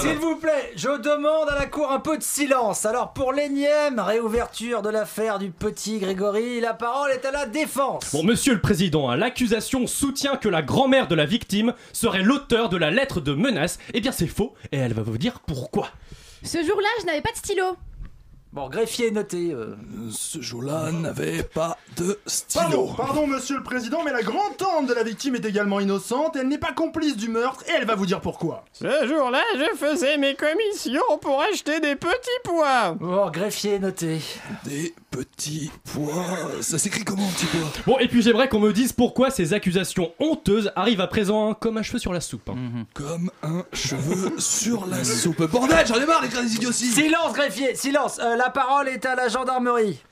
S'il vous plaît, je demande à la cour un peu de silence. Alors pour l'énième réouverture de l'affaire du petit Grégory, la parole est à la défense. Bon, monsieur le président, hein, l'accusation soutient que la grand-mère de la victime serait l'auteur de la lettre de menace. Eh bien, c'est faux, et elle va vous dire pourquoi. Ce jour-là, je n'avais pas de stylo. Bon, greffier noté. euh. Ce jour-là n'avait pas de Pardon, stylo. pardon, monsieur le président, mais la grand-tante de la victime est également innocente, elle n'est pas complice du meurtre, et elle va vous dire pourquoi. Ce jour-là, je faisais mes commissions pour acheter des petits pois. Bon, greffier noté. Des petits pois. Ça s'écrit comment, petit pois? Bon, et puis j'aimerais qu'on me dise pourquoi ces accusations honteuses arrivent à présent hein, comme un cheveu sur la soupe. hein. Comme un cheveu sur la soupe. Bordel, j'en ai marre d'écrire des idioties Silence, greffier, silence. Euh, la parole est à la gendarmerie.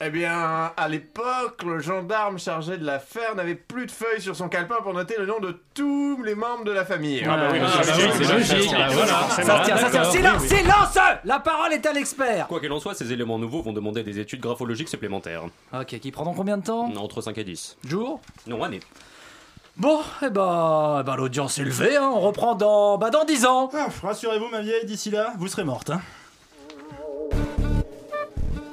Eh bien, à l'époque, le gendarme chargé de l'affaire n'avait plus de feuilles sur son calepin pour noter le nom de tous les membres de la famille. Ah bah oui, Ah, bah c'est oui, logique, c'est logique. voilà. Ça C'est se tient, bon, ça se tient. d'accord, Silence, silence La parole est à l'expert. Quoi qu'il en soit, ces éléments nouveaux vont demander des études graphologiques supplémentaires. Ok, qui prendront combien de temps? Entre 5 et 10. Jours Non, année. Bon, eh ben, eh ben l'audience est levée, hein. on reprend dans, bah, dans 10 ans. Ah, rassurez-vous, ma vieille, d'ici là, vous serez morte. Hein.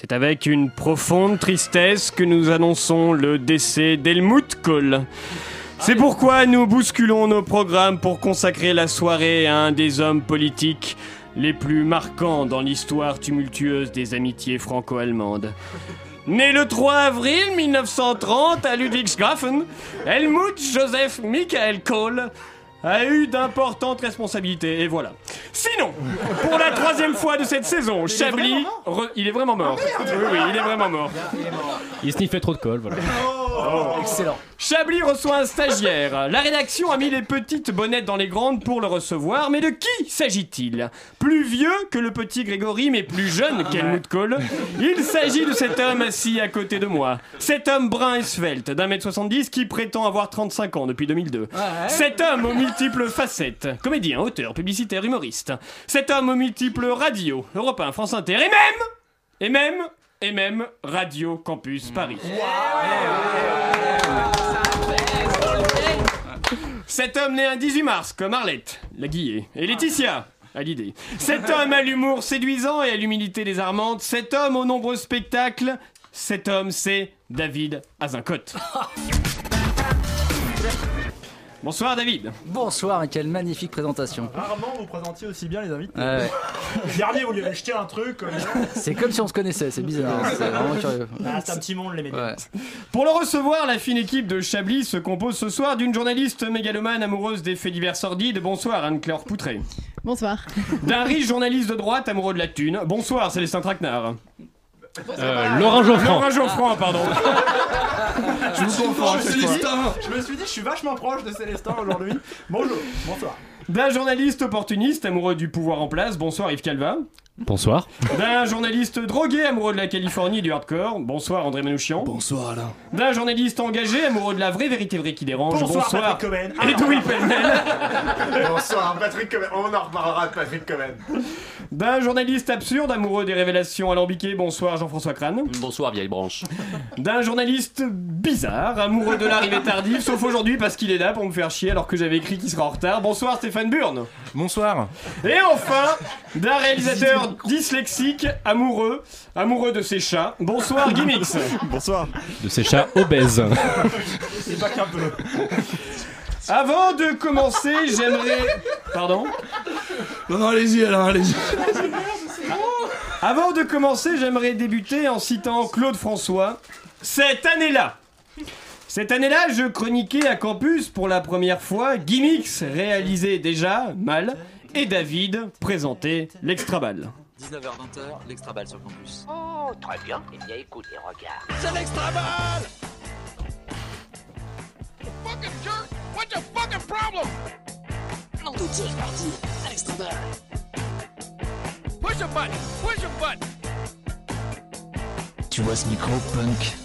C'est avec une profonde tristesse que nous annonçons le décès d'Helmut Kohl. C'est pourquoi nous bousculons nos programmes pour consacrer la soirée à un des hommes politiques les plus marquants dans l'histoire tumultueuse des amitiés franco-allemandes. Né le 3 avril 1930 à Ludwigshafen, Helmut Joseph Michael Kohl a eu d'importantes responsabilités, et voilà. Sinon, pour la troisième fois de cette saison, Chablis... re- Il est vraiment mort. oui, oui, il est vraiment mort. Il sniffait trop de colle, voilà. Excellent. Chablis reçoit un stagiaire. La rédaction a mis les petites bonnettes dans les grandes pour le recevoir, mais de qui s'agit-il? Plus vieux que le petit Grégory, mais plus jeune qu'Helmut Kohl? Il s'agit de cet homme assis à côté de moi. Cet homme brun et svelte, d'un mètre 70 qui prétend avoir 35 ans depuis 2002. Cet homme aux multiples facettes. Comédien, auteur, publicitaire, humoriste. Cet homme aux multiples radios. Europe 1, France Inter, et même... Et même... Et même Radio Campus Paris. Cet homme né un 18 mars, comme Arlette, la Guillet, et Laetitia, à l'idée. Cet homme à l'humour séduisant et à l'humilité désarmante. Cet homme aux nombreux spectacles. Cet homme, c'est David Azincote. Bonsoir David. Bonsoir, et quelle magnifique présentation. Rarement vous présentiez aussi bien les invités. Ouais, ouais. Le dernier, vous lui avez jeté un truc. euh, C'est comme si on se connaissait, c'est bizarre. C'est vraiment curieux. Ah, c'est un petit monde, les médias. Ouais. Pour le recevoir, la fine équipe de Chablis se compose ce soir d'une journaliste mégalomane amoureuse des faits divers sordides. Bonsoir Anne-Claire Poutré. Bonsoir. D'un riche journaliste de droite amoureux de la thune. Bonsoir Célestin Traquenard. Euh, Laurent Geoffrand. Laurent Geoffrand, pardon. Je vous confonds à chaque fois. Je me suis dit, je suis vachement proche de Célestin aujourd'hui. Bonjour, bonsoir. D'un journaliste opportuniste amoureux du pouvoir en place. Bonsoir Yves Calva. Bonsoir. D'un journaliste drogué amoureux de la Californie et du hardcore. Bonsoir André Manouchian. Bonsoir Alain. D'un journaliste engagé amoureux de la vraie vérité vraie qui dérange. Bonsoir, Patrick Cohen. Et Louis Pellemel. Bonsoir, Patrick Cohen. On en reparlera de Patrick Cohen. D'un journaliste absurde amoureux des révélations alambiquées. Bonsoir Jean-François Crane. Bonsoir, vieille branche. D'un journaliste bizarre, amoureux de l'arrivée tardive, sauf aujourd'hui parce qu'il est là pour me faire chier alors que j'avais écrit qu'il sera en retard. Bonsoir Stéphane Burn. Bonsoir. Et enfin, d'un réalisateur dyslexique, amoureux, amoureux de ses chats. Bonsoir Gimmix. Bonsoir. De ces chats obèses. C'est pas qu'un peu. Avant de commencer, j'aimerais. Pardon Non, non, allez-y, Alain, allez-y. Avant de commencer, j'aimerais débuter en citant Claude François. Cette année-là Cette année-là, je chroniquais à campus pour la première fois Gimmix réalisé déjà mal et David présentait l'extra-balle. 19h-20h, l'extra balle sur campus. Oh, très bien. Eh bien, écoutez, regarde. C'est l'extra balle Fucking jerk What's your fucking problem? En tout c'est parti, Alex Trabal. Push a button, push a button. Tu vois ce micro, Punk?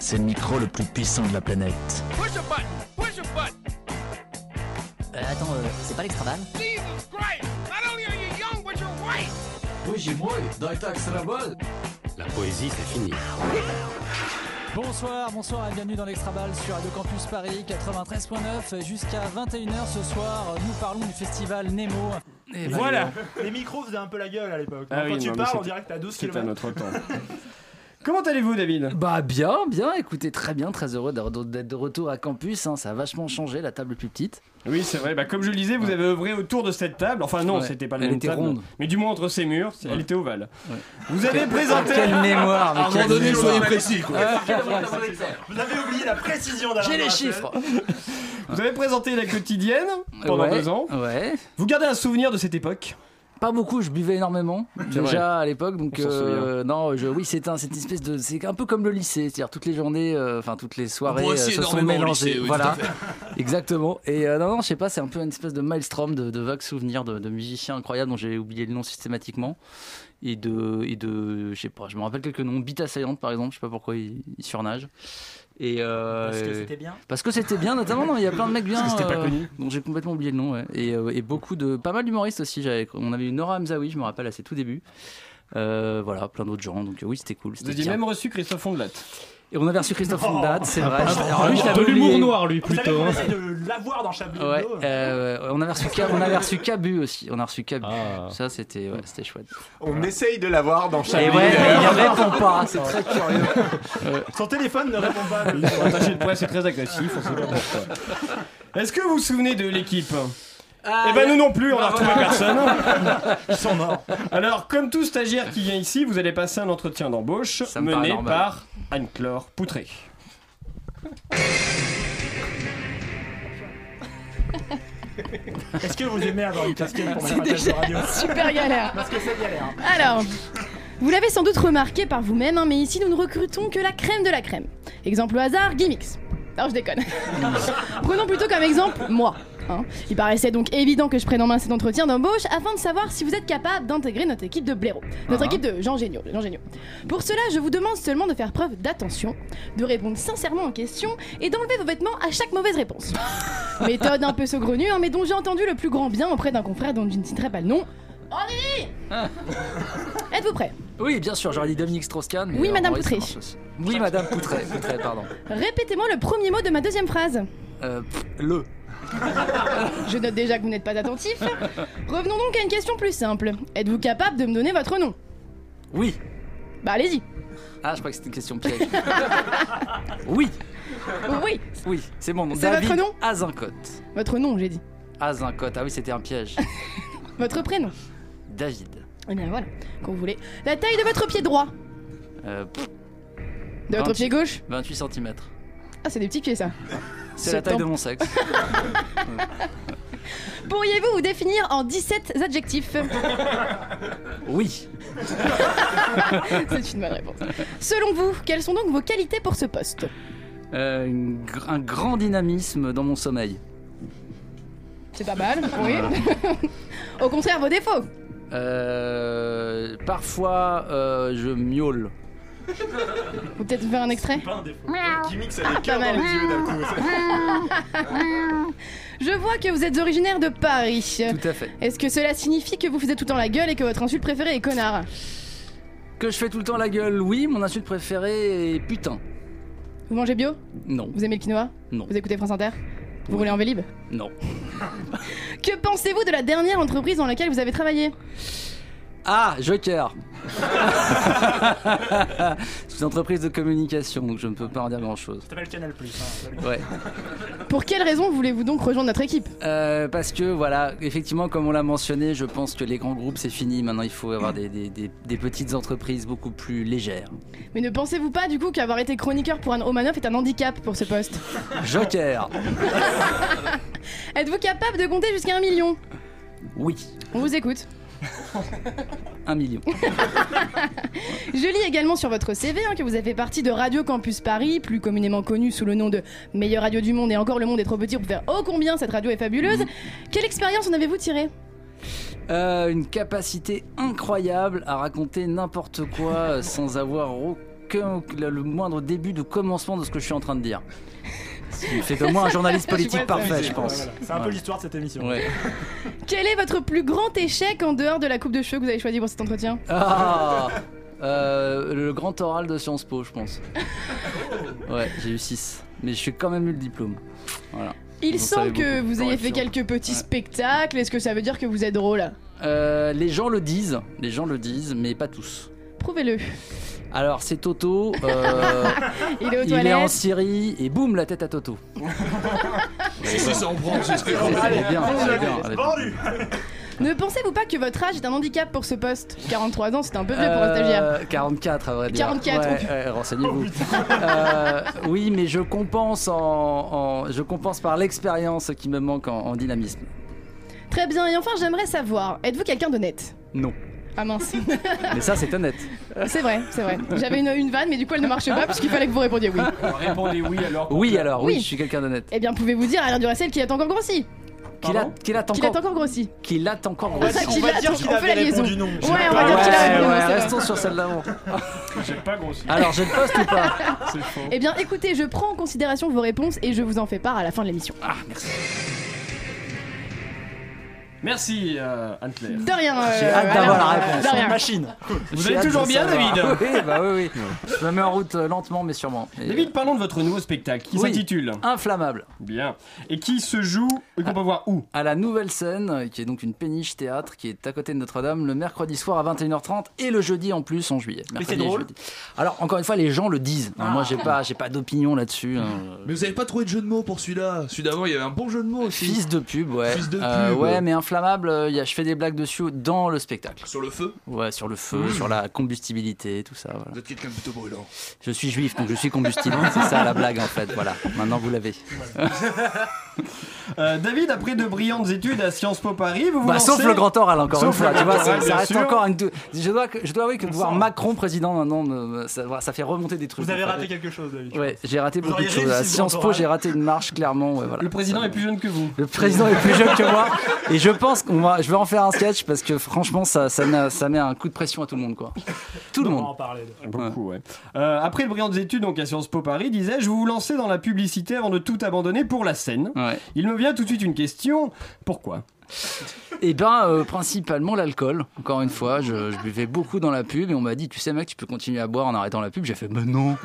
C'est le micro le plus puissant de la planète. Push a button, push a button. Euh, attends, euh, c'est pas l'extraval Jesus Christ! Les taxes à la poésie, c'est fini. Bonsoir, bonsoir et bienvenue dans l'Extra Ball sur Radio Campus Paris 93.9 jusqu'à 21h ce soir. Nous parlons du festival Nemo. Et Voilà. Les micros faisaient un peu la gueule à l'époque. Ah Quand oui, tu non, mais parles, on dirait que t'as 12 C'était km. à notre temps. Comment allez-vous, David? Bah bien, bien, écoutez, très bien, très heureux d'être de retour à campus, hein, ça a vachement changé, la table est plus petite. Oui, c'est vrai. Bah, comme je le disais, vous avez œuvré autour de cette table. Enfin, non, Ouais. c'était pas la Elle même était table, ronde. Mais du moins entre ces murs, elle était ovale. Ouais. Vous avez présenté. Quelle mémoire, mais À un moment donné, soyez précis, quoi. Vous avez oublié la précision J'ai les chiffres Vous avez présenté la quotidienne pendant Ouais, deux ans. Ouais. Vous gardez un souvenir de cette époque? Pas beaucoup, je buvais énormément déjà à l'époque, donc euh, non, je, oui, c'est un, une espèce de, c'est un peu comme le lycée, c'est-à-dire toutes les journées, euh, enfin toutes les soirées euh, se sont mélangées, lycée, oui, voilà, exactement. Et non, non, je sais pas, c'est un peu une espèce de maelstrom de, de vagues souvenirs de, de musiciens incroyables dont j'ai oublié le nom systématiquement. Et de, et de, je sais pas, je me rappelle quelques noms. Beat Assaillante par exemple, je sais pas pourquoi il, il surnage. Et euh, Parce que c'était bien. parce que c'était bien, notamment, non, il y a plein de mecs bien. Parce que c'était pas euh, connu. dont j'ai complètement oublié le nom, ouais. Et, euh, et beaucoup de. Pas mal d'humoristes aussi. On avait eu Nora Hamzaoui, je me rappelle, à ses tout débuts. Euh, voilà, plein d'autres gens. Donc oui, c'était cool. Vous c'était aviez bien. même reçu Christophe Ondelat. Et on avait reçu Christophe Ondat, c'est vrai. Ah, Alors lui, de l'humour noir, lui, Vous savez plutôt. qu'on hein. essaie de l'avoir dans Chablis Ouais, euh, on avait reçu Cab- on avait reçu Cabu aussi. On a reçu Cabu. Ah. Ça, c'était ouais, c'était chouette. On essaye de l'avoir dans Et chaque ouais, mais il ne répond pas. C'est très curieux. Son téléphone ne répond pas. lui. Attaché de presse est très agressif, on sait pas pourquoi. Est-ce que vous vous souvenez de l'équipe? Eh ben nous non plus, on a retrouvé personne. Ils sont morts. Alors, comme tout stagiaire qui vient ici, vous allez passer un entretien d'embauche Ça me paraît mené normal. par Anne-Claire Poutré. Est-ce que vous aimez avoir une casquette pour radio Super galère. Parce que c'est galère. Alors, vous l'avez sans doute remarqué par vous-même, hein, mais ici nous ne recrutons que la crème de la crème. Exemple au hasard, Gimmicks. Non, je déconne. Prenons plutôt comme exemple moi. Hein. Il paraissait donc évident que je prenne en main cet entretien d'embauche afin de savoir si vous êtes capable d'intégrer notre équipe de blaireaux, notre Ah. équipe de Jean Géniaux, Jean Géniaux. Pour cela, je vous demande seulement de faire preuve d'attention, de répondre sincèrement aux questions et d'enlever vos vêtements à chaque mauvaise réponse. Méthode un peu saugrenue, hein, mais dont j'ai entendu le plus grand bien auprès d'un confrère dont je ne citerai pas le nom. Oh Lily Êtes-vous prêt? Oui, bien sûr, j'aurais dit Dominique Strauss-Kahn. Oui, Madame Poutré. Oui, Madame Poutré. Poutré, pardon. Répétez-moi le premier mot de ma deuxième phrase. Euh, le. Je note déjà que vous n'êtes pas attentif. Revenons donc à une question plus simple. Êtes-vous capable de me donner votre nom? Oui. Bah allez-y. Ah, je crois que c'était une question piège. oui. Oui, Oui, c'est mon nom. C'est David votre nom? Azincote. votre nom, j'ai dit. Azincote. Ah oui, c'était un piège. Votre prénom? David. Eh bien voilà, quand vous voulez. La taille de votre pied droit? Euh, De votre 28. pied gauche? 28 cm. Ah, c'est des petits pieds ça. C'est Ce la taille de mon sexe. Pourriez-vous vous définir en 17 adjectifs Oui. C'est une bonne réponse. Selon vous, quelles sont donc vos qualités pour ce poste Euh, une un grand dynamisme dans mon sommeil. C'est pas mal, oui. Au contraire, vos défauts. Euh, parfois, euh, je miaule. Vous peut-être faire un extrait Pas un défaut. Dans les yeux d'un coup. Je vois que vous êtes originaire de Paris. Tout à fait. Est-ce que cela signifie que vous faisiez tout le temps la gueule et que votre insulte préférée est connard Que je fais tout le temps la gueule, oui. Mon insulte préférée est putain. Vous mangez bio Non. Vous aimez le quinoa Non. Vous écoutez France Inter Vous roulez en Vélib Non. Que pensez-vous de la dernière entreprise dans laquelle vous avez travaillé? Ah, Joker C'est une entreprise de communication, donc je ne peux pas en dire grand-chose. Ça s'appelle Canal Plus. Hein. Ouais. Pour quelle raison voulez-vous donc rejoindre notre équipe? Euh, parce que voilà, effectivement, comme on l'a mentionné, je pense que les grands groupes c'est fini. Maintenant, il faut avoir des, des- des- des petites entreprises beaucoup plus légères. Mais ne pensez-vous pas du coup qu'avoir été chroniqueur pour Anne Romanoff est un handicap pour ce poste? Joker Êtes-vous capable de compter jusqu'à un million? Oui. On vous écoute. Un million. Je lis également sur votre CV hein, que vous avez fait partie de Radio Campus Paris, plus communément connu sous le nom de meilleure radio du monde et encore le monde est trop petit pour faire oh combien cette radio est fabuleuse. Quelle expérience en avez-vous tiré Euh, une capacité incroyable à raconter n'importe quoi euh, sans avoir aucun le moindre début de commencement de ce que je suis en train de dire. Qui fait de moi un journaliste politique parfait, je pense. Voilà. C'est un peu l'histoire de cette émission. Ouais. Quel est votre plus grand échec en dehors de la coupe de cheveux que vous avez choisi pour cet entretien? Ah Euh, Le grand oral de Sciences Po, je pense. Ouais, j'ai eu 6. Mais je suis quand même eu le diplôme. Voilà. Il Vous semble que beaucoup. vous ayez fait quelques petits spectacles. Est-ce que ça veut dire que vous êtes drôle? Euh, les gens le disent, les gens le disent, mais pas tous. Prouvez-le. Alors c'est Toto, euh, Il est aux il est en. Syrie et boum la tête à Toto. Si, ça en prend, bien, Ne pensez-vous pas que votre âge est un handicap pour ce poste 43 ans, c'est un peu vieux pour un stagiaire. Euh, 44 à vrai dire. 44, Ouais, oh renseignez-vous. Euh, oui, mais je compense en, en- je compense par l'expérience qui me manque en, en dynamisme. Très bien, et enfin j'aimerais savoir, êtes-vous quelqu'un d'honnête Non. Ah mince. Mais ça c'est honnête. c'est vrai, c'est vrai. J'avais une, une vanne, mais du coup elle ne marche pas puisqu'il fallait que vous répondiez oui. Répondez oui alors. Oui alors, oui, Oui. je suis quelqu'un d'honnête. Eh bien, pouvez-vous dire à Alain Duracel qu'il a encore grossi Qu'il a, qu'il a Qu'il a encore, grossi qu'il a encore On va grossi. dire qu'il va a- dire on qu'il fait avait la liaison. répondu non. Ouais, on va dire Ouais, qu'il a répondu non, ouais, c'est vrai. restons sur celle d'avant. J'ai pas grossi. Alors j'ai le poste ou pas C'est faux. Eh bien, écoutez, je prends en considération vos réponses et je vous en fais part à la fin de l'émission. Ah merci. Merci euh, Anne-Claire. De rien. euh, J'ai hâte d'avoir la réponse. De rien. Machine. Vous allez toujours bien. David Oui, bah oui, oui. Je me mets en route euh, lentement mais sûrement. Et- David, parlons de votre nouveau spectacle qui Oui. s'intitule Inflammable. Bien. Et qui se joue et qu'on peut voir où? à la nouvelle scène, euh, qui est donc une péniche théâtre, qui est à côté de Notre-Dame, le mercredi soir à 21h30 et le jeudi en plus en juillet. Mais c'est drôle jeudi. Alors encore une fois, les gens le disent. hein, Moi, j'ai pas, j'ai pas d'opinion là-dessus. hein. Mais vous avez pas trouvé de jeu de mots pour celui-là? Celui d'avant, il y avait un bon jeu de mots aussi. Fils de pub, ouais. Fils de Euh, pub. ouais, mais inflammable. euh, y a, je fais des blagues dessus dans le spectacle. Sur le feu? Ouais, sur le feu, Mmh. sur la combustibilité, tout ça. Voilà. Vous êtes quelqu'un de plutôt brûlant. Je suis juif, donc je suis combustible. c'est ça la blague en fait. Voilà. Maintenant vous l'avez. Euh, David, après de brillantes études à Sciences Po Paris, vous vous Bah, lancez... sauf le grand oral encore Sauf une fois, tu vois, ça, oral, ça bien reste sûr. encore une. Je dois, je dois avouer que de voir Macron président maintenant, me- me- ça, ça fait remonter des trucs. Vous avez raté quelque chose, David. Ouais, j'ai raté Vous beaucoup de choses. À Sciences Po, j'ai raté une marche clairement. ouais, voilà. Le président est plus jeune que vous. Le président est plus jeune que moi et je pense qu'on va, je vais en faire un sketch parce que franchement ça, ça, met, ça met un coup de pression à tout le monde quoi. Tout le On va monde. en parler. Beaucoup, ouais. Euh, après de brillantes études donc à Sciences Po Paris, disais-je, vous vous lancez dans la publicité avant de tout abandonner pour la scène. Ouais. Il me vient tout de suite une question. Pourquoi? Et ben euh, principalement l'alcool. Encore une fois, je, je buvais beaucoup dans la pub et on m'a dit tu sais mec tu peux continuer à boire en arrêtant la pub. J'ai fait mais non.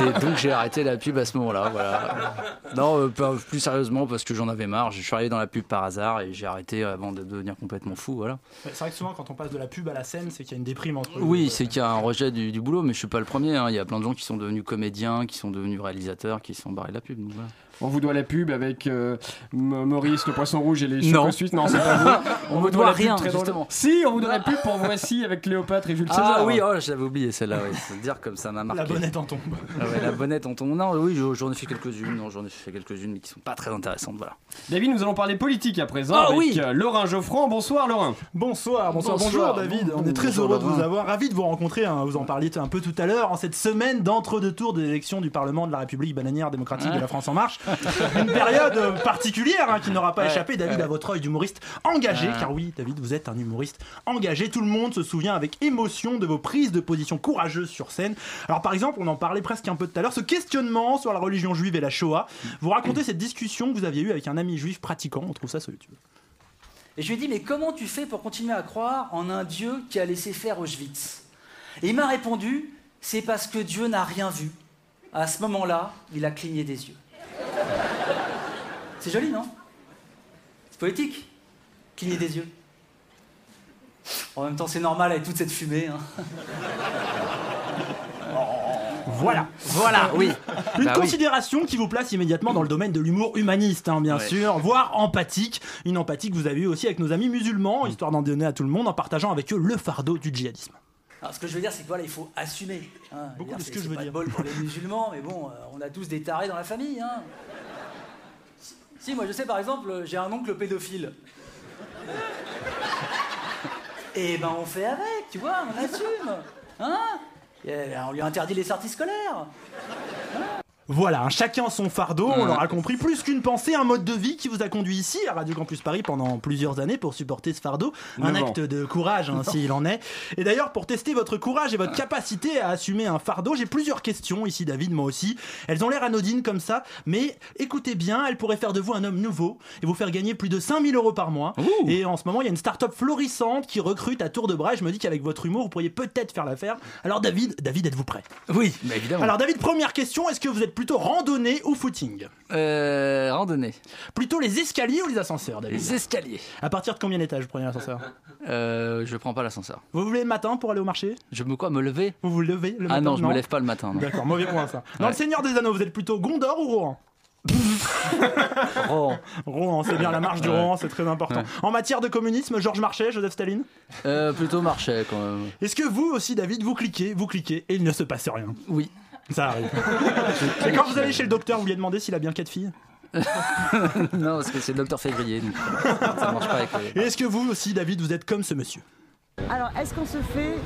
et donc j'ai arrêté la pub à ce moment-là. Voilà. Non euh, plus sérieusement parce que j'en avais marre. Je suis arrivé dans la pub par hasard et j'ai arrêté avant de devenir complètement fou. Voilà. C'est vrai que souvent, quand on passe de la pub à la scène, c'est qu'il y a une déprime entre Oui, c'est qu'il y a un rejet du, du boulot, mais je suis pas le premier. hein. Il y a plein de gens qui sont devenus comédiens, qui sont devenus réalisateurs, qui sont barrés de la pub. donc voilà. On vous doit la pub avec euh, Maurice, le poisson rouge et les Non. Suisses. Non, c'est pas vous. On vous doit rien, très justement. Si, on vous doit la pub pour Voici avec Cléopâtre et Jules César. Ah oui, oh, j'avais oublié celle-là. Oui. Faut dire comme ça m'a marqué. La bonnette en tombe. Ah ouais, la bonnette en tombe. Non, oui, je- j'en ai fait quelques-unes. Non, j'en ai fait quelques-unes, mais qui sont pas très intéressantes. Voilà. David, nous allons parler politique à présent Ah avec oui. euh, Laurent Geoffrand. Bonsoir Laurent. Bonsoir, bonsoir, bonjour David. Bon- On est très bonjour, heureux de vous avoir, ravi de vous rencontrer. hein. Vous en parliez un peu tout à l'heure en cette semaine d'entre-deux tours des élections du Parlement de la République bananière démocratique de la France en marche. Une période particulière hein, qui n'aura pas Ouais, échappé, David, ouais. à votre œil d'humoriste engagé. Ouais. Car oui, David, vous êtes un humoriste engagé. Tout le monde se souvient avec émotion de vos prises de position courageuses sur scène. Alors par exemple, on en parlait presque un peu tout à l'heure, ce questionnement sur la religion juive et la Shoah. Vous racontez cette discussion que vous aviez eue avec un ami juif pratiquant. On trouve ça sur YouTube. Et je lui ai dit, mais comment tu fais pour continuer à croire en un Dieu qui a laissé faire Auschwitz? Et il m'a répondu, c'est parce que Dieu n'a rien vu. À ce moment-là, il a cligné des yeux. C'est joli, non? Poétique. Cligner des yeux. En même temps, c'est normal avec toute cette fumée. hein. Voilà. Voilà, oui. Une Bah oui. considération qui vous place immédiatement dans le domaine de l'humour humaniste, hein, bien Ouais. sûr, voire empathique. Une empathie que vous avez eue aussi avec nos amis musulmans, histoire d'en donner à tout le monde en partageant avec eux le fardeau du djihadisme. Alors, ce que je veux dire, c'est que voilà, il faut assumer. hein. Beaucoup Dire, de ce que je veux pas dire. de bol pour les musulmans, mais bon, euh, on a tous des tarés dans la famille. Hein. Si, moi je sais par exemple, j'ai un oncle pédophile. Et ben on fait avec, tu vois, on assume. Hein? On lui interdit les sorties scolaires. Voilà, un chacun son fardeau, on l'aura compris, plus qu'une pensée, un mode de vie qui vous a conduit ici à Radio Campus Paris pendant plusieurs années pour supporter ce fardeau, un acte de courage hein, s'il en est. Et d'ailleurs, pour tester votre courage et votre capacité à assumer un fardeau, j'ai plusieurs questions ici, David, moi aussi. Elles ont l'air anodines comme ça, mais écoutez bien, elles pourraient faire de vous un homme nouveau et vous faire gagner plus de 5000 euros par mois. Et en ce moment, il y a une start-up florissante qui recrute à tour de bras. Et je me dis qu'avec votre humour, vous pourriez peut-être faire l'affaire. Alors David, David, êtes-vous prêt? Oui, bah évidemment. alors David, première question, est-ce que vous êtes plutôt randonnée ou footing Euh, randonnée. Plutôt les escaliers ou les ascenseurs, David Les escaliers. À partir de combien d'étages vous prenez l'ascenseur Euh, je prends pas l'ascenseur. Vous vous levez le matin pour aller au marché Je me quoi me lever? Vous vous levez le matin Ah non, je me lève pas le matin. non. D'accord, mauvais point ça. Dans Ouais. le Seigneur des Anneaux, vous êtes plutôt Gondor ou Rohan? Rohan. Rohan, c'est bien la marche du Ouais. Rohan, c'est très important. Ouais. En matière de communisme, Georges Marchais, Joseph Staline? Euh, plutôt marché quand même. Est-ce que vous aussi, David, vous cliquez, vous cliquez et il ne se passe rien? Oui. Ça arrive. et quand vous allez chez le docteur, vous lui demandez s'il a bien quatre filles non, parce que c'est le docteur février. donc ça marche pas avec les... Et est-ce que vous aussi, David, vous êtes comme ce monsieur Alors, est-ce qu'on se fait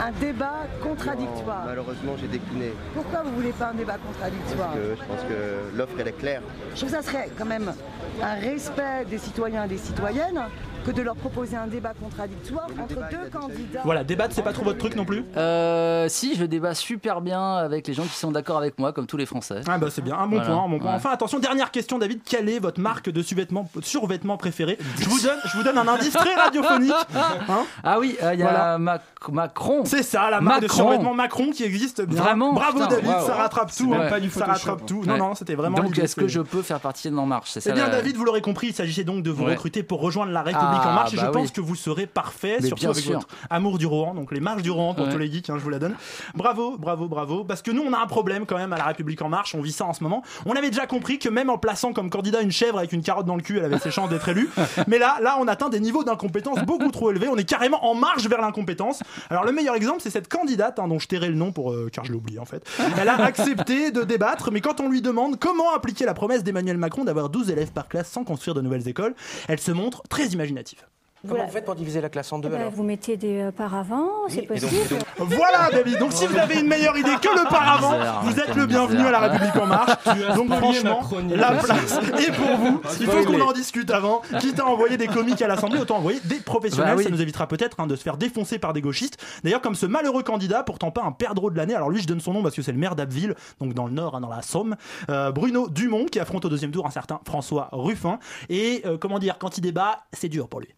un débat contradictoire Malheureusement, j'ai décliné. Pourquoi vous voulez pas un débat contradictoire Parce que je pense que l'offre, elle est claire. Je trouve que ça serait quand même un respect des citoyens et des citoyennes que de leur proposer un débat contradictoire entre deux candidats. Voilà, débattre, c'est pas trop votre truc non plus Euh, si, je débat super bien avec les gens qui sont d'accord avec moi, comme tous les Français. Ah bah c'est bien, un bon Voilà. point, un bon point. Ouais. Enfin attention, dernière question David, quelle est votre marque de survêtement, survêtement préférée je vous, donne, je vous donne un indice très radiophonique. Hein ah oui, il y a Voilà. Mac- Macron. C'est ça, la marque de Macron. survêtement Macron qui existe bien. Vraiment Bravo Putain, David, ça rattrape tout. même hein. pas du ça rattrape tout. Non, non, c'était vraiment Donc, est-ce que je peux faire partie de En Marche C'est Eh bien, la- David, vous l'aurez compris, il s'agissait donc de vous recruter pour rejoindre la République Ah, en marche. Et bah je pense oui. que vous serez parfait, Mais surtout avec sûr. votre amour du Rohan, donc les marches du Rohan pour tous les geeks, hein, je vous la donne. Bravo, bravo, bravo. Parce que nous, on a un problème quand même à la République en marche. On vit ça en ce moment. On avait déjà compris que même en plaçant comme candidat une chèvre avec une carotte dans le cul, elle avait ses chances d'être élue. Mais là, là, on atteint des niveaux d'incompétence beaucoup trop élevés. On est carrément en marche vers l'incompétence. Alors, le meilleur exemple, c'est cette candidate hein, dont je tairai le nom pour euh, car je l'ai oublié en fait. Elle a accepté de débattre, mais quand on lui demande comment appliquer la promesse d'Emmanuel Macron d'avoir 12 élèves par classe sans construire de nouvelles écoles, elle se montre très imaginative. Comment vous faites pour diviser la classe en deux Eh ben, alors vous mettez des euh, paravents, c'est possible. Voilà David, donc si vous avez une meilleure idée que le paravent, vous êtes le bienvenu à la. République en marche. Donc franchement, la place est pour vous. Il faut qu'on en discute avant. Quitte à envoyer des comiques à l'Assemblée, autant envoyer des professionnels. Bah oui. Ça nous évitera peut-être hein, de se faire défoncer par des gauchistes. D'ailleurs, comme ce malheureux candidat, pourtant pas un perdreau de l'année. Alors lui, je donne son nom parce que c'est le maire d'Abbeville, donc dans le Nord, hein, dans la Somme. Euh, Bruno Dumont, qui affronte au deuxième tour un certain François Ruffin. Et euh, comment dire, quand il débat, c'est dur pour lui.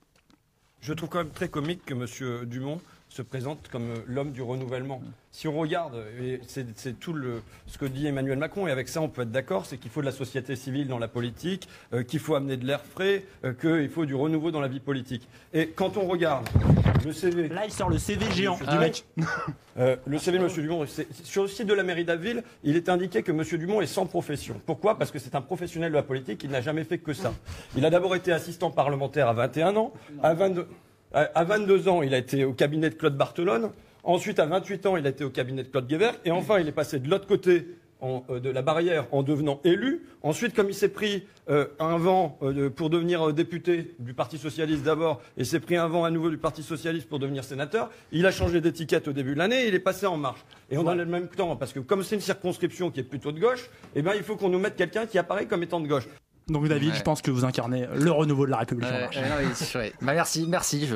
Je trouve quand même très comique que M. Dumont se présente comme euh, l'homme du renouvellement. Si on regarde, et c'est tout le, ce que dit Emmanuel Macron, et avec ça on peut être d'accord, c'est qu'il faut de la société civile dans la politique, euh, qu'il faut amener de l'air frais, euh, qu'il faut du renouveau dans la vie politique. Et quand on regarde le CV... Là, il sort le CV géant Ah du ouais. mec. Euh, le CV de M. Dumont, sur le site de la mairie d'Abbeville, il est indiqué que M. Dumont est sans profession. Pourquoi? Parce que c'est un professionnel de la politique, il n'a jamais fait que ça. Il a d'abord été assistant parlementaire à 21 ans, à 22, à à 22 ans, il a été au cabinet de Claude Barthelone, ensuite à 28 ans, il a été au cabinet de Claude Guébert, et enfin, il est passé de l'autre côté euh, de la barrière en devenant élu. Ensuite, comme il s'est pris euh, un vent euh, pour devenir député du Parti Socialiste d'abord, et s'est pris un vent à nouveau du Parti Socialiste pour devenir sénateur, il a changé d'étiquette au début de l'année et il est passé en marche. Et on a le même temps, parce que comme c'est une circonscription qui est plutôt de gauche, eh ben, il faut qu'on nous mette quelqu'un qui apparaît comme étant de gauche. Donc David, Ouais. je pense que vous incarnez le renouveau de la République en marche. non. Bah, merci, merci.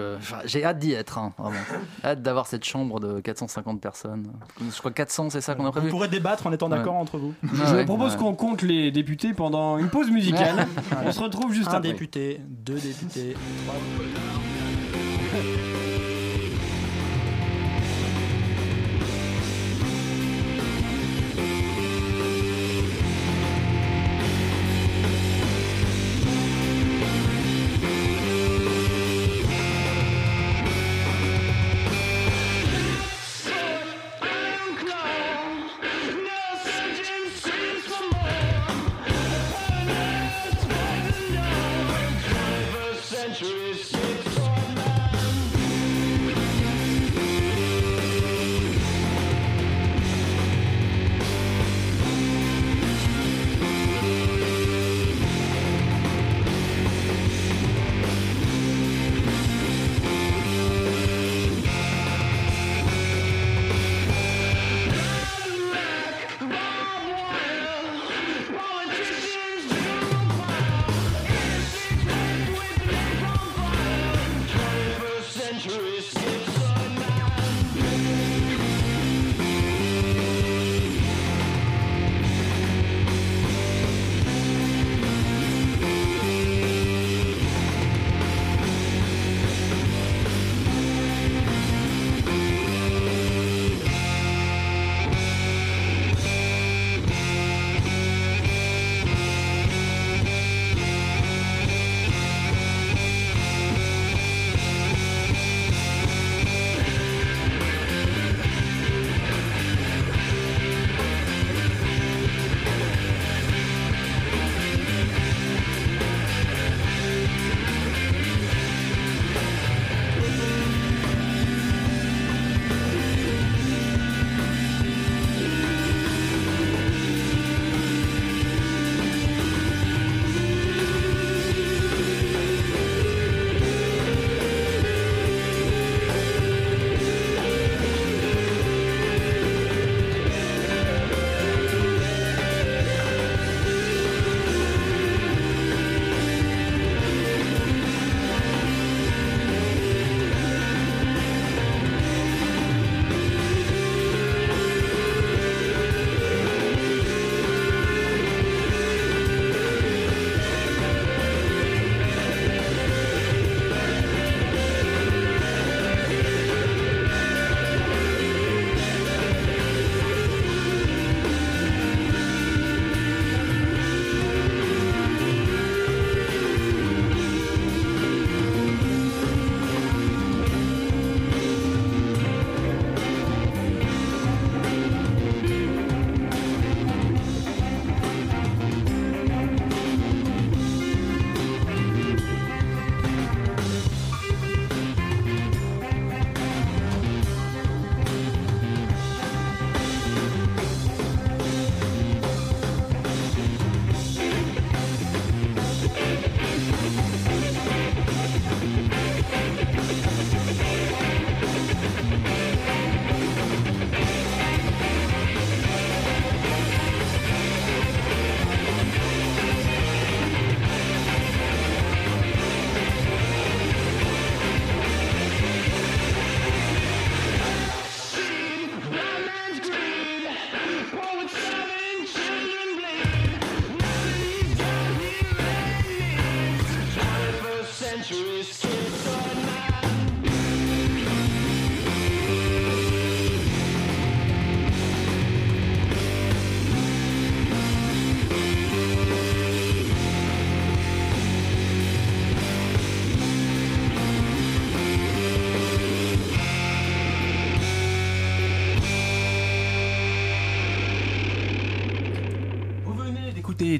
J'ai hâte d'y être, hein, vraiment. Hâte d'avoir cette chambre de 450 personnes. Je crois 400, c'est ça qu'on a Vous prévu. pourrez débattre en étant d'accord Ouais. entre vous. Je Ouais, propose ouais. qu'on compte les députés pendant une pause musicale. Ouais. On se retrouve juste un après. député, deux députés, trois.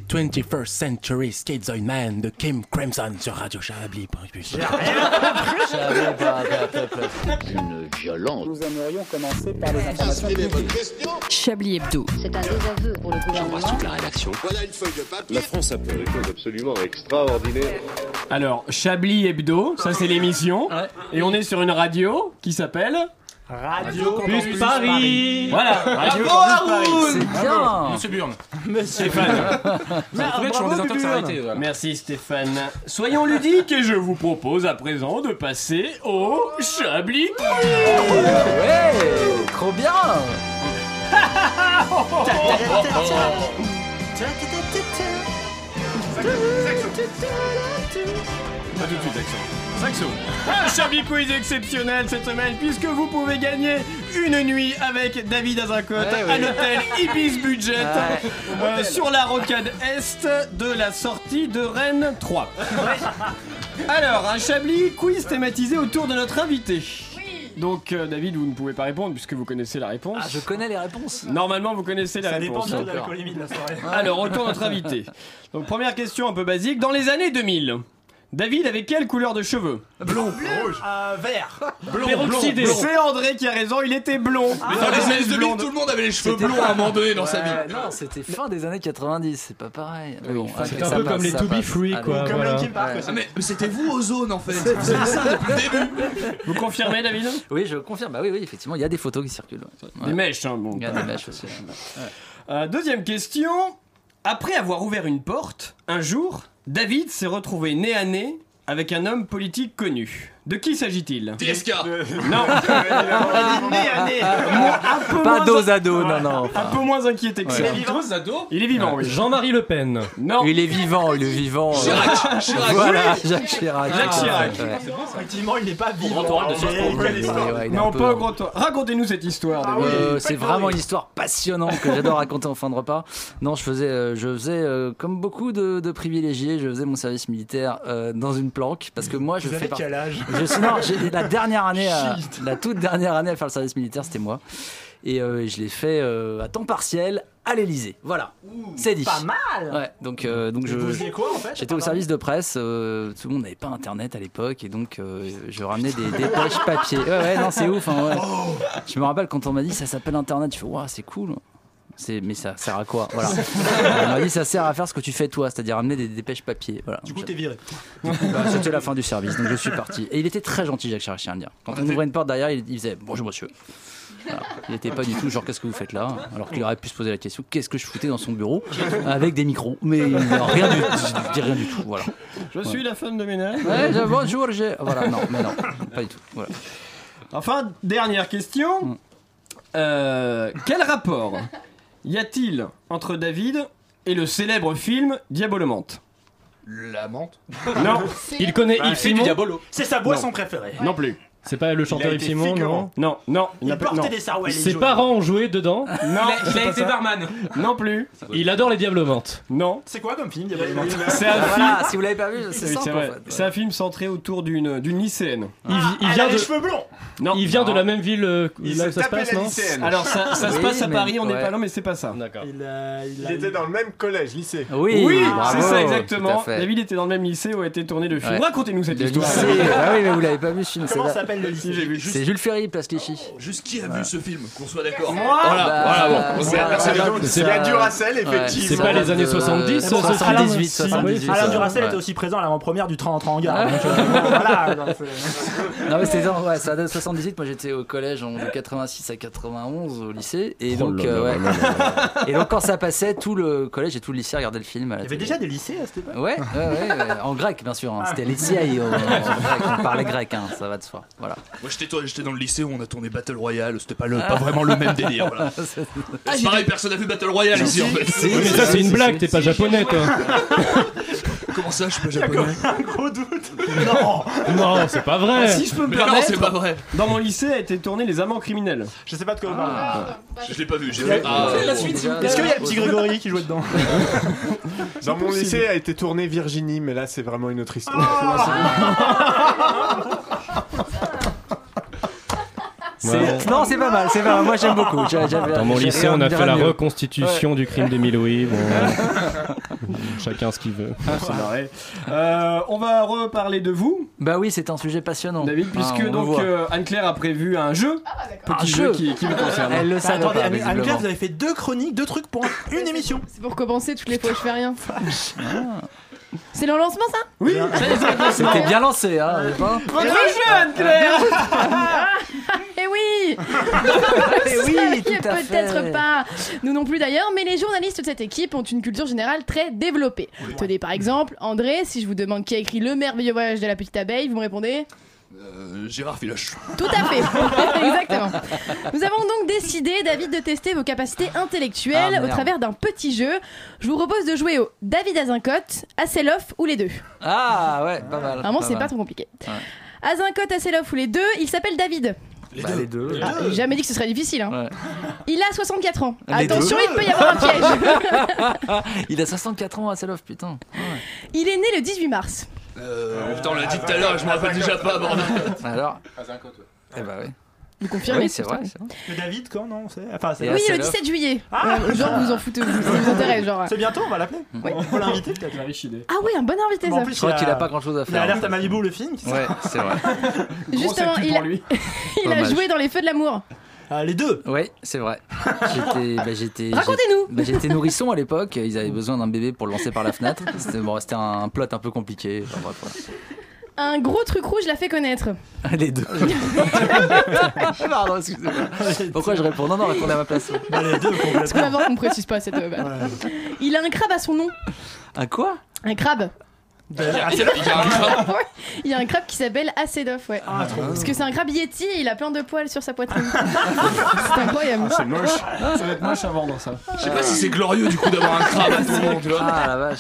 21st Century Schizoid Man de Kim Crimson sur Radio Chablis. Une violence. Nous aimerions commencer par les informations Chablis Hebdo. C'est un désaveu pour le gouvernement. toute la rédaction. Voilà une feuille de papier. La France a fait des choses absolument extraordinaires. Alors, Chablis Hebdo, ça c'est l'émission. Et on est sur une radio qui s'appelle. Radio Campus Campus Paris. Voilà, Radio Bravo, Campus Paris. C'est bien. Monsieur Burn. Stéphane. Vous êtes sur des antennes s'arrêter. voilà. Merci Stéphane. Soyons ludiques et je vous propose à présent de passer au Chablis Ouais, trop bien. Pas tout de suite, Action. Saxo. Un Chablis Quiz exceptionnel cette semaine puisque vous pouvez gagner une nuit avec David Azincote Ouais, à ouais. l'hôtel Ibis Budget Ouais. euh, sur la rocade est de la sortie de Rennes 3. Alors, un Chablis quiz thématisé autour de notre invité. Donc, euh, David, vous ne pouvez pas répondre puisque vous connaissez la réponse. Ah, je connais les réponses. Normalement, vous connaissez la Ça dépend réponse. de l'alcoolémie de la soirée. Alors, retour notre invité. Donc, première question un peu basique. Dans les années 2000, David avait quelle couleur de cheveux Blond. Rouge. Euh, vert. Peroxydé. C'est André qui a raison, il était blond. Mais dans les années 2000, tout le monde avait les cheveux C'était blonds à un moment donné dans sa vie. Non, c'était fin des années 90, c'est pas pareil. Mais bon, C'est un ça peu passe, comme les ça To Be passe. Free, Allez. quoi. Comme voilà. Linkin Park Ouais. aussi. Ah, mais mais c'était vous au zone en fait. Vous ça depuis le début. Vous confirmez, David? Oui, je confirme. Bah oui, oui, effectivement, il y a des photos qui circulent. ouais. Des mèches, hein, bon. Il y a des mèches aussi. Euh, deuxième question. Après avoir ouvert une porte, un jour, David s'est retrouvé nez à nez avec un homme politique connu. De qui s'agit-il TSK. Non. Pas dos à dos, non, non. Un peu moins inquiété que ça. Ouais. Il est vivant, oui. Jean-Marie Le Pen. Non. Il est vivant, il est vivant. euh, Chirac. Chirac. Voilà, Jacques Chirac. Jacques Chirac. Effectivement, il n'est pas vivant. Il est Non, pas au grand toit. Racontez-nous cette histoire. Ah c'est vraiment une histoire passionnante que j'adore raconter en fin de repas. Non, je faisais, euh, je faisais euh, comme beaucoup de, privilégiés, je faisais mon service militaire dans une planque parce que moi, je Vous fais quel âge? Je suis, non, j'ai- la dernière année, à- Shit. la toute dernière année à faire le service militaire, c'était moi. Et euh, je l'ai fait euh, à temps partiel à l'Elysée. Voilà, c'est dit. Pas mal. Ouais, donc, euh, donc je. Vous faisiez quoi en fait J'étais au service de presse, euh, tout le monde n'avait pas internet à l'époque et donc euh, je ramenais des dépêches papier. Ouais, ouais, non, c'est ouf. hein, ouais. Je me rappelle quand on m'a dit ça s'appelle internet, je fais waouh, c'est cool. C'est, mais ça sert à quoi? Voilà. on m'a dit ça sert à faire ce que tu fais toi, c'est-à-dire ramener des dépêches papier. Voilà. Du coup, t'es viré. Bah, c'était la fin du service, donc je suis parti. Et il était très gentil, Jacques Chirac, je tiens à le dire. Quand on ouvrait une porte derrière, il, il faisait bonjour monsieur. Voilà. Il n'était pas du tout genre qu'est-ce que vous faites là? Alors qu'il aurait pu se poser la question qu'est-ce que je foutais dans son bureau avec des micros? Mais il- rien du, je dis rien du tout. Voilà. Je suis la femme de ménage. Ouais, je- bonjour, j'ai. Voilà, non, mais non, pas du tout. Voilà. Enfin, dernière question. Euh, quel rapport y a-t-il entre David et le célèbre film Diabolomante La menthe. Non, Il connaît Bah, Yves c'est Simon. Diabolo. C'est sa boisson préférée. non plus. C'est pas le chanteur a Yves Simon, figurant. non Non, non, il pas. portait Non, des sarouels. Ses parents ont joué dedans. non, Il c'est a été ça. barman. Non plus. Il adore les diablovantes. Non. C'est quoi comme film Diabolomante C'est un film. Voilà, si vous l'avez pas vu, c'est Oui, simple c'est en vrai. fait. C'est un film centré autour d'une d'une lycéenne. Il, vi- il Elle vient a les de, cheveux blonds. Non. il vient de la même ville euh, Il là où ça se passe, la non lycéenne. Alors ça, ça se passe à Paris, on n'est pas là, mais c'est pas ça. D'accord. Il, a- a- Il était dans le même collège, lycée. Oui, c'est ça exactement. fait. David était dans le même lycée où a été tourné le film. Racontez-nous cette histoire. Ah oui, mais vous l'avez pas vu ce c'est la- s'appelle le lycée. C'est Jules Ferry, Place Clichy. Juste qui a vu ce film Qu'on soit d'accord. Moi Voilà, Bah, voilà, bon. bah, on ça- s'est aperçu. ça- donc, ça- il y a du Racel, Ouais, effectivement. C'est pas les date années de- 70, euh, ce- ce 78, film 78. Alain Duracell ouais. était aussi présent à l'avant-première du train en train en gare. donc, euh, voilà, c'est- Non mais ouais, ça date de 78. Moi j'étais au collège en, de 86 à 91 au lycée et donc euh, et donc quand ça passait, tout le collège et tout le lycée regardait le film. La Il y avait déjà des lycées à cette époque? Ouais, ouais, ouais, ouais, en grec bien sûr. hein. C'était lycée, en, en grec, on parlait grec, hein, ça va de soi. Voilà. Moi j'étais toi, j'étais dans le lycée où on a tourné Battle Royale, c'était pas, le, pas vraiment le même délire. Voilà. C'est pareil, personne n'a vu Battle Royale ici en fait. Oui, mais ça, c'est une blague, t'es pas japonais, toi. Comment ça, je suis pas japonais un gros doute. Non Non, c'est pas vrai. Ah, si je peux me Mais non, permettre, c'est pas vrai. dans mon lycée a été tourné Les Amants criminels. Je sais pas de quoi vous parlez. Je l'ai pas vu. j'ai vu. Ah, la suite. Est-ce qu'il y a le petit Grégory qui jouait dedans Dans mon possible. lycée a été tourné Virginie, mais là c'est vraiment une autre histoire. Non, c'est pas mal, c'est pas mal. Moi j'aime beaucoup. Dans mon lycée, on a fait la reconstitution du crime d'Émile Louis. Bon, chacun ce qu'il veut. C'est marré. Euh, on va reparler de vous, Bah oui, c'est un sujet passionnant. David, puisque Ah, donc euh, Anne-Claire a prévu un jeu. Un Petit jeu. jeu qui, qui vous concerne. Elle le Bah, savait Anne-Claire, vous avez fait deux chroniques, deux trucs pour un- une émission. C'est pour commencer toutes les fois où je fais rien. C'est le lancement ça Oui, C'était bien lancé, hein, Votre jeu, Anne-Claire Eh oui Eh oui, tout à fait. Peut-être pas. Nous non plus d'ailleurs, mais les journalistes de cette équipe ont une culture générale très développée. Tenez par exemple, André, si je vous demande qui a écrit Le merveilleux voyage de la petite abeille, vous me répondez Euh, Gérard Filoche. Tout à fait, exactement. Nous avons donc décidé, David, de tester vos capacités Ah, intellectuelles au merde. travers d'un petit jeu. Je vous propose de jouer au David Azincote, Asseloff ou les deux. Ah ouais, pas mal. Vraiment, c'est mal. pas trop compliqué. Ouais. Azincote, Asseloff ou les deux, il s'appelle David. Bah, les deux. Ah, j'ai jamais dit que ce serait difficile. Hein. Ouais. Il a 64 ans. Les Attention, deux. il peut y avoir un piège. Il a 64 ans à Salof, putain. il est né le 18 mars. Euh, putain, on l'a dit tout à l'heure, je me rappelle déjà pas, bordel. Alors Eh bah oui. Vous confirmez Oui, c'est vrai, c'est vrai. Mais David, quand non c'est... Enfin, c'est Et Oui, le Asseloff. 17 juillet. Ah. Ouais, genre, vous en foutez, vous, ça vous intéresse, genre. C'est bientôt, on va l'appeler. On peut l'inviter peut-être. La riche idée. Ah oui, un bon invité, Bon, en ça. plus, Je crois il a- qu'il a pas grand chose à Il a faire. alerte à Malibu, le film. qui. Ouais, c'est vrai. Justement, il pour a, lui. il a Dommage. joué dans Les Feux de l'amour. Ah, les deux. Ouais, c'est vrai. J'étais, bah, j'étais. Racontez-nous. bah, j'étais nourrisson à l'époque. Ils avaient besoin d'un bébé pour le lancer par la fenêtre. C'était bon, c'était un plot un peu compliqué. Enfin, bref, voilà. Un gros truc rouge l'a fait connaître. Les deux. Pardon, excusez-moi. Pourquoi je réponds? Non, non, répondez à ma place. Bah, les deux complètement. qu'on précise pas cette. euh, bah. Il a un crabe à son nom. Un quoi? Un crabe. Ah, c'est là, il y a un crabe. Ouais, il y a un crabe qui s'appelle Acedoff, ouais. Ah, trop Parce que c'est un crabe Yeti et il a plein de poils sur sa poitrine. c'est incroyable. C'est moche. Ça va être moche à vendre ça. Je sais pas si c'est glorieux du coup d'avoir un crabe à nom, tu vois. Ah la vache.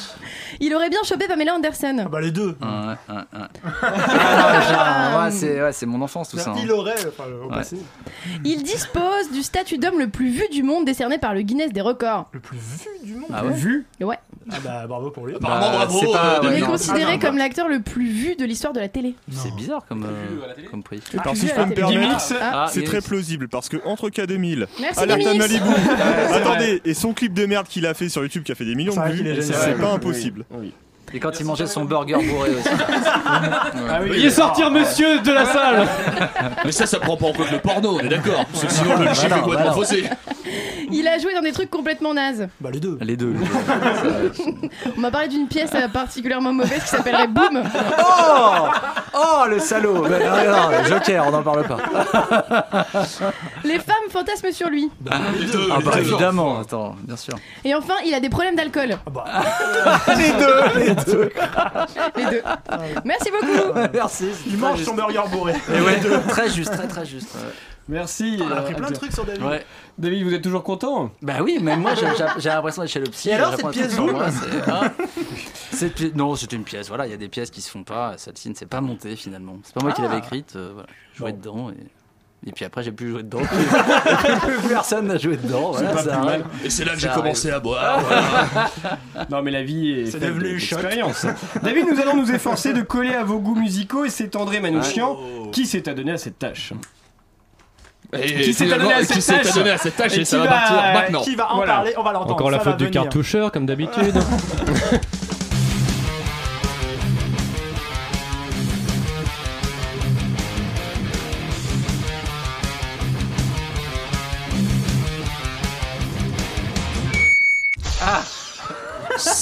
Il aurait bien chopé Pamela Anderson. Ah, bah, les deux. Ouais, ouais, ouais. Ah, non, ouais, c'est, ouais, c'est mon enfance tout ça. hein. Il aurait, enfin, au Ouais. passé. Il dispose du statut d'homme le plus vu du monde décerné par le Guinness des records. Le plus vu du monde. Ah ouais Vu Ouais. Ah, bah, bravo pour lui. Apparemment, Bah, bravo. c'est pas- euh, ouais, Il est non. considéré Ah, comme l'acteur le plus vu de l'histoire de la télé. C'est bizarre comme, euh, comme prix. Alors, si je peux me permettre, Ah, c'est très plausible parce que entre K2000, Merci Alerte à Denis. Malibu, attendez, et son clip de merde qu'il a fait sur YouTube qui a fait des millions C'est de vrai qu'il est vues, génial. c'est Ouais. pas impossible. Oui. Et quand il mangeait son burger bourré aussi. Ah oui. Veuillez sortir, monsieur, de la salle Mais ça, ça prend pas en compte le porno, on est d'accord. Parce que sinon, le chiffre Bah est complètement bah faussé. Il a joué dans des trucs complètement nazes. Bah, les deux. Les deux. On m'a parlé d'une pièce euh, particulièrement mauvaise qui s'appellerait Boom. Oh Oh le salaud Mais non, non, non, Joker, on n'en parle pas. Les femmes fantasment sur lui. Les deux, Ah les bah deux. évidemment, attends, bien sûr. Et enfin, il a des problèmes d'alcool. les deux, les deux. Les deux. Merci beaucoup. Merci. Il mange son burger bourré. Et ouais, très juste, très très juste. ouais. Merci. On a euh, appris plein de trucs sur David. Ouais. David, vous êtes toujours content Bah oui, même moi j'ai- l'impression d'être chez le psy. Et alors, j'apprends cette un truc pièce sur Boom moi, c'est- hein Cette pièce- Non, c'était une pièce, voilà, il y a des pièces qui se font pas, celle-ci ne s'est pas montée finalement. C'est pas moi qui Ah. l'avais écrite, euh, voilà. je jouais dedans et... et puis après j'ai plus joué dedans. plus personne n'a joué dedans, voilà, pas ça plus arrive. Et c'est là que j'ai commencé à boire. voilà. Non, mais la vie est C'est faite devenu de- shot. d'expérience. David, nous allons nous efforcer de coller à vos goûts musicaux et c'est André Manouchian Oh. qui s'est adonné à cette tâche. Et Qui s'est adonné à qui cette s'est tâche adonné à cette tâche Et et ça qui va va- partir maintenant. Qui va en Voilà. parler On va l'entendre. Encore la ça faute du venir. cartoucheur, comme d'habitude.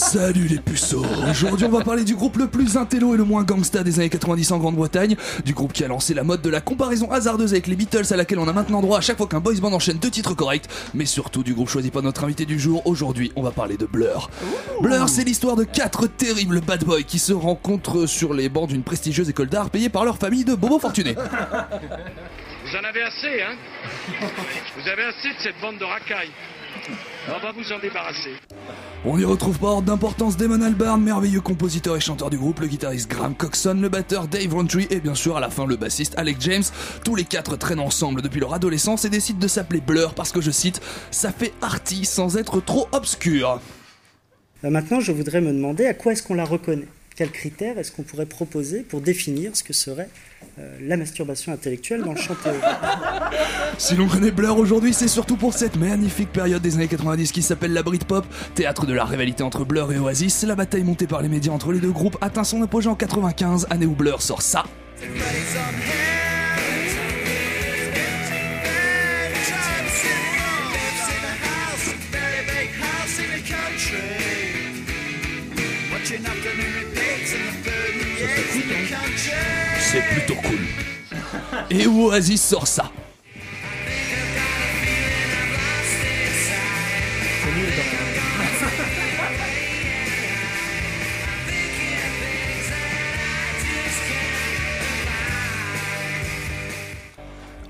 Salut les puceaux Aujourd'hui on va parler du groupe le plus intello et le moins gangsta des années 90 en Grande-Bretagne, du groupe qui a lancé la mode de la comparaison hasardeuse avec les Beatles à laquelle on a maintenant droit à chaque fois qu'un boys band enchaîne deux titres corrects, mais surtout du groupe choisi par notre invité du jour, aujourd'hui on va parler de Blur. Blur c'est l'histoire de quatre terribles bad boys qui se rencontrent sur les bancs d'une prestigieuse école d'art payée par leur famille de bobos fortunés. Vous en avez assez, hein? Vous avez assez de cette bande de racailles. On va vous en débarrasser. On y retrouve pas hors d'importance Damon Albarn, merveilleux compositeur et chanteur du groupe, le guitariste Graham Coxon, le batteur Dave Rowntree et bien sûr à la fin le bassiste Alec James. Tous les quatre traînent ensemble depuis leur adolescence et décident de s'appeler Blur parce que je cite, ça fait arty sans être trop obscur. Euh, Maintenant, je voudrais me demander à quoi est-ce qu'on la reconnaît? Quels critères est-ce qu'on pourrait proposer pour définir ce que serait euh, la masturbation intellectuelle dans le chant Si l'on connaît Blur aujourd'hui, c'est surtout pour cette magnifique période des années 90 qui s'appelle la Britpop, théâtre de la rivalité entre Blur et Oasis. La bataille montée par les médias entre les deux groupes atteint son apogée en 95, année où Blur sort ça. C'est plutôt cool. Et Oasis sort ça.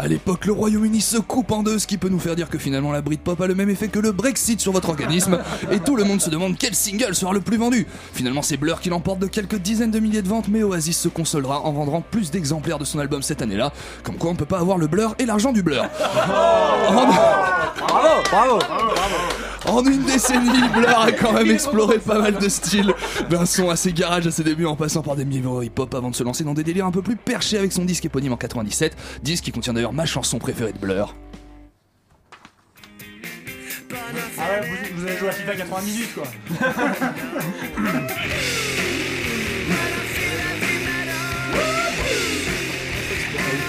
À l'époque, le Royaume-Uni se coupe en deux, ce qui peut nous faire dire que finalement la Britpop a le même effet que le Brexit sur votre organisme, et tout le monde se demande quel single sera le plus vendu. Finalement, c'est Blur qui l'emporte de quelques dizaines de milliers de ventes, mais Oasis se consolera en vendant plus d'exemplaires de son album cette année-là. Comme quoi, on peut pas avoir le Blur et l'argent du Blur. Bravo, bravo, En une décennie, Blur a quand même exploré pas mal de styles. D'un son assez garage à ses débuts en passant par des milieux hip-hop avant de se lancer dans des délires un peu plus perchés avec son disque éponyme en 97, disque qui contient d'ailleurs ma chanson préférée de Blur. Ah ouais, vous, vous avez joué à FIFA 98 quoi.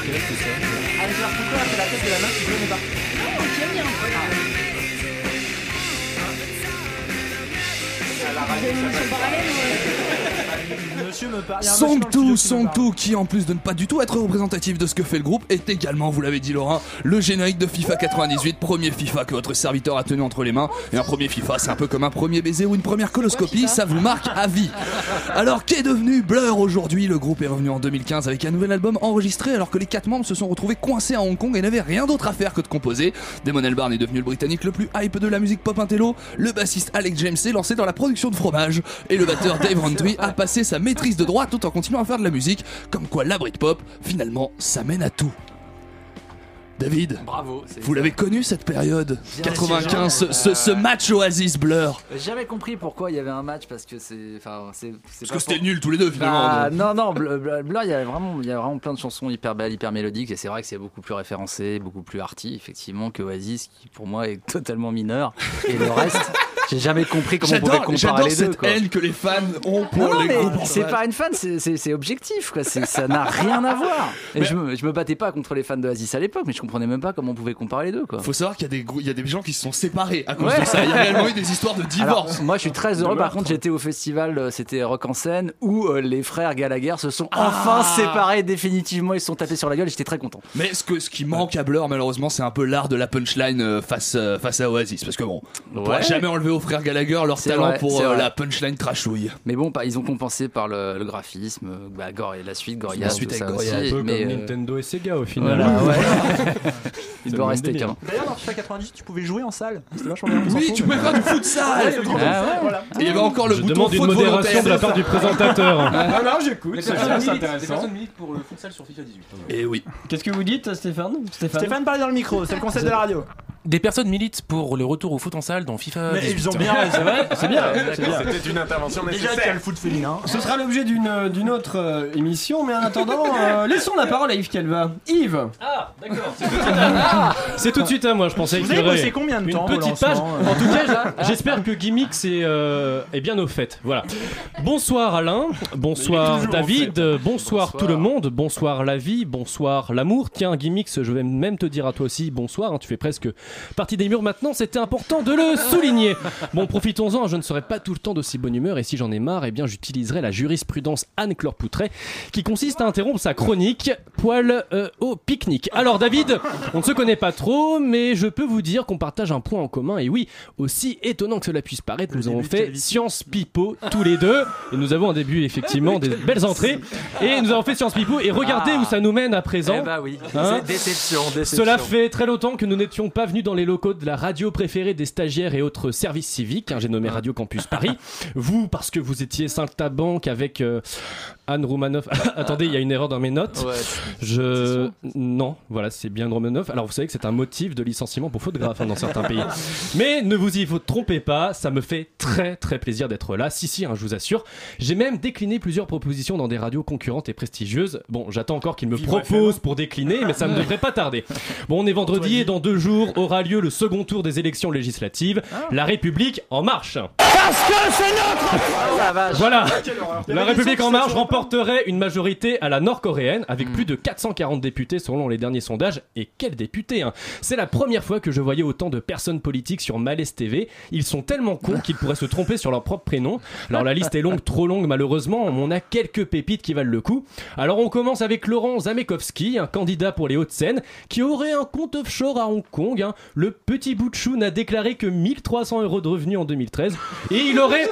Avec leur couteau, c'est la tête de la main qui venait pas. Monsieur me parle. Il y a un monsieur dans le Song studio 2, qui me Song parle. 2 qui en plus de ne pas du tout être représentatif de ce que fait le groupe est également, vous l'avez dit Laurent, le générique de FIFA 98, premier FIFA que votre serviteur a tenu entre les mains. Et un premier FIFA c'est un peu comme un premier baiser ou une première coloscopie, ça vous marque à vie. Alors qu'est devenu Blur aujourd'hui? Le groupe est revenu en 2015 avec un nouvel album enregistré alors que les quatre membres se sont retrouvés coincés à Hong Kong et n'avaient rien d'autre à faire que de composer. Damon Albarn est devenu le britannique le plus hype de la musique pop intello, le bassiste Alex James s'est lancé dans la production de fromage et le batteur Dave Rowntree a passé sa maîtrise de droit tout en continuant à faire de la musique, comme quoi la Britpop, finalement, ça mène à tout. David, Bravo. vous l'avez connu cette période Bien 95, sûr. ce, ce match Oasis Blur J'ai jamais compris pourquoi il y avait un match parce que c'est. Enfin, c'est. Parce que c'était nul tous les deux finalement. Bah, non, non, Blur, il y a vraiment, il y a vraiment plein de chansons hyper belles, hyper mélodiques, et c'est vrai que c'est beaucoup plus référencé, beaucoup plus arty, effectivement, que Oasis, qui pour moi est totalement mineur. Et le reste, j'ai jamais compris comment on pouvait comparer les deux. cette quoi. haine que les fans ont pour Non, les groupes. c'est pas une fan, c'est- objectif, quoi. Ça n'a rien à voir. Et je, me, je me battais pas contre les fans d'Oasis à l'époque, mais je comprenais même pas comment on pouvait comparer les deux, quoi. Faut savoir qu'il y a des grou- il y a des gens qui se sont séparés à cause Ouais. de ça. Il y a réellement eu des histoires de Alors, divorce. moi, je suis très heureux. Par contre, j'étais au festival, euh, c'était Rock en scène, où euh, les frères Gallagher se sont Ah. enfin séparés définitivement. Ils se sont tapés sur la gueule. et J'étais très content. Mais ce, que, ce qui manque à Blur, malheureusement, c'est un peu l'art de la punchline euh, face, face à Oasis. Parce que bon, on pourra Ouais. jamais enlever aux frères Gallagher leur C'est talent vrai, pour euh, la punchline trashouille. Mais bon, ils ont compensé par le, le graphisme, bah, la suite, Gorillaz, La suite avec Gorillaz. Un peu mais, comme euh, Nintendo et Sega au final. Voilà, ouais. Il doit même rester délire. qu'un. D'ailleurs, dans FIFA 98, tu pouvais jouer en salle. C'était vachement bien. on s'en Oui, tu pouvais faire du du futsal, Ah. Et il y avait encore le Je bouton demande une modération de la part du présentateur. Ah non, j'écoute, Les c'est intéressant. personnes militent pour le futsal sur FIFA 18. Et oui. Qu'est-ce que vous dites, Stéphane Stéphane, parle dans le micro, c'est le concept de la radio. Des personnes militent pour le retour au foot en salle dans FIFA Mais 18. ils ont bien. C'est vrai C'est bien. c'est bien. C'était une intervention Déjà qu'il y a nécessaire. le foot féminin. Ce sera l'objet d'une d'une autre euh, émission, mais en attendant, euh, laissons la parole à Yves Calva. Yves Ah, d'accord. C'est tout de suite à moi, je pensais Vous avez bossé combien de une temps au petite page. euh En tout cas, j'espère que Gimmicks est, euh, est bien au fait. Voilà. Bonsoir Alain, bonsoir David, euh, bonsoir, Bonsoir. tout le monde, bonsoir la vie, bonsoir l'amour. Tiens, Gimmicks, je vais même te dire à toi aussi bonsoir. hein, tu fais presque partie des murs maintenant, c'était important de le souligner. Bon, profitons-en, je ne serai pas tout le temps d'aussi bonne humeur et si j'en ai marre, eh bien j'utiliserai la jurisprudence Anne-Claire Poutret qui consiste à interrompre sa chronique poil euh, au pique-nique. Alors David, on ne se connaît pas trop, mais je peux vous dire qu'on partage un point en commun. Et oui, aussi étonnant que cela puisse paraître, nous avons fait Science Pipo tous les deux. Et nous avons en début effectivement des belles entrées. Et nous avons fait Science Pipo. Et regardez où ça nous mène à présent. Eh bah oui, Hein c'est déception, déception. Cela fait très longtemps que nous n'étions pas venus dans les locaux de la radio préférée des stagiaires et autres services civiques. hein, J'ai nommé Radio Campus Paris. Vous, parce que vous étiez Saint-Tabanque avec euh, Anne Roumanoff. Attendez, il y a une erreur dans mes notes. Ouais, Je. Non, voilà, c'est bien Alors vous savez que c'est un motif de licenciement pour faute de grave hein, dans certains pays. Mais ne vous y faut- trompez pas, ça me fait très très plaisir d'être là. Si, si, hein, je vous assure. J'ai même décliné plusieurs propositions dans des radios concurrentes et prestigieuses. Bon, j'attends encore qu'ils me proposent pour décliner, mais ça ne devrait pas tarder. Bon, on est vendredi et dans deux jours aura lieu le second tour des élections législatives. La République en marche. Parce que c'est notre Voilà. Quelle horreur. La République en marche remporterait une majorité à la nord-coréenne avec plus de 440 députés selon les derniers sondages. Et quels députés hein C'est la première fois que je voyais autant de personnes politiques sur Malaise TV. Ils sont tellement cons qu'ils pourraient se tromper sur leur propre prénom. Alors la liste est longue, trop longue malheureusement. On a quelques pépites qui valent le coup. Alors on commence avec Laurent Zamekowski, un candidat pour les Hauts-de-Seine, qui aurait un compte offshore à Hong Kong. hein. Le petit bout n'a déclaré que 1300 euros de revenus en 2013. Et il aurait,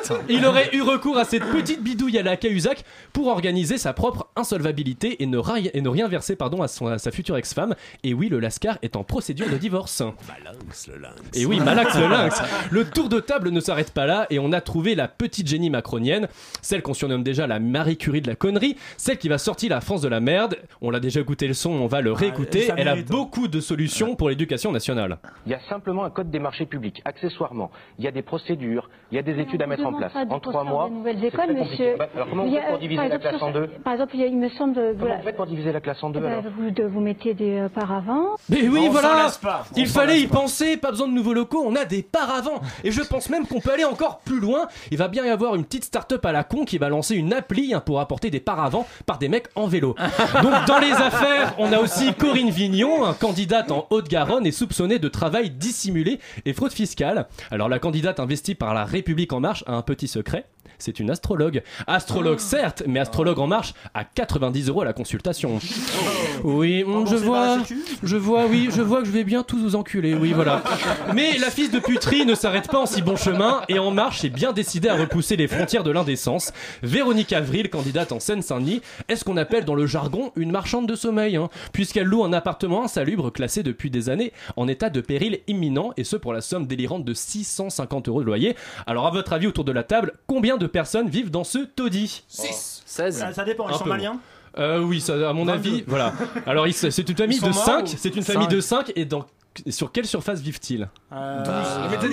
eu recours à cette petite bidouille à la Cahuzac pour organiser sa propre insolvabilité et ne, rien verser pardon, à sa future ex-femme. Et oui, le Lascar est en procédure de divorce. Malinx, le lynx. Et oui, Malax le lynx. Le tour de table ne s'arrête pas là et on a trouvé la petite génie macronienne, celle qu'on surnomme déjà la Marie Curie de la connerie, celle qui va sortir la France de la merde. On l'a déjà écouté le son, on va le réécouter. ça Elle a hein. beaucoup de solutions pour l'éducation nationale. Il y a simplement un code des marchés publics. Accessoirement, il y a des procédures, il y a des études à mettre en place. En trois mois, Des nouvelles écoles, monsieur. Alors comment Il vous y a, faites pour diviser par la exemple, classe en sur- deux Par exemple, il, me semble. Comment voilà. vous faites pour diviser la classe en deux Eh ben, vous, mettez des euh, paravents. Mais oui, On voilà pas, Il fallait y penser, pas besoin de nouveaux locaux, on a des paravents Et je pense même qu'on peut aller encore plus loin. Il va bien y avoir une petite start-up à la con qui va lancer une appli hein, pour apporter des paravents par des mecs en vélo. Donc dans les affaires, on a aussi Corinne Vignon, un candidate en Haute-Garonne et soupçonnée de travail dissimulé et fraude fiscale. Alors la candidate investie par la République en marche a un petit secret. C'est une astrologue. Astrologue certes, mais astrologue en marche à 90 euros à la consultation. Oui, hum, je vois, je vois, oui, je vois que je vais bien tous vous enculer, oui, voilà. Mais la fils de puterie ne s'arrête pas en si bon chemin et En Marche est bien décidée à repousser les frontières de l'indécence. Véronique Avril, candidate en Seine-Saint-Denis, est ce qu'on appelle dans le jargon une marchande de sommeil, hein, puisqu'elle loue un appartement insalubre classé depuis des années en état de péril imminent et ce pour la somme délirante de 650 euros de loyer. Alors à votre avis autour de la table, combien de personnes vivent dans ce taudis 6 16 Ça, ça dépend, ils Un sont peu maliens euh, oui, ça, à mon 22. avis, voilà. Alors, il- c'est une famille Ils sont de morts 5, ou- c'est une famille de Cinq. 5 et dans, sur quelle surface vivent-ils Euh,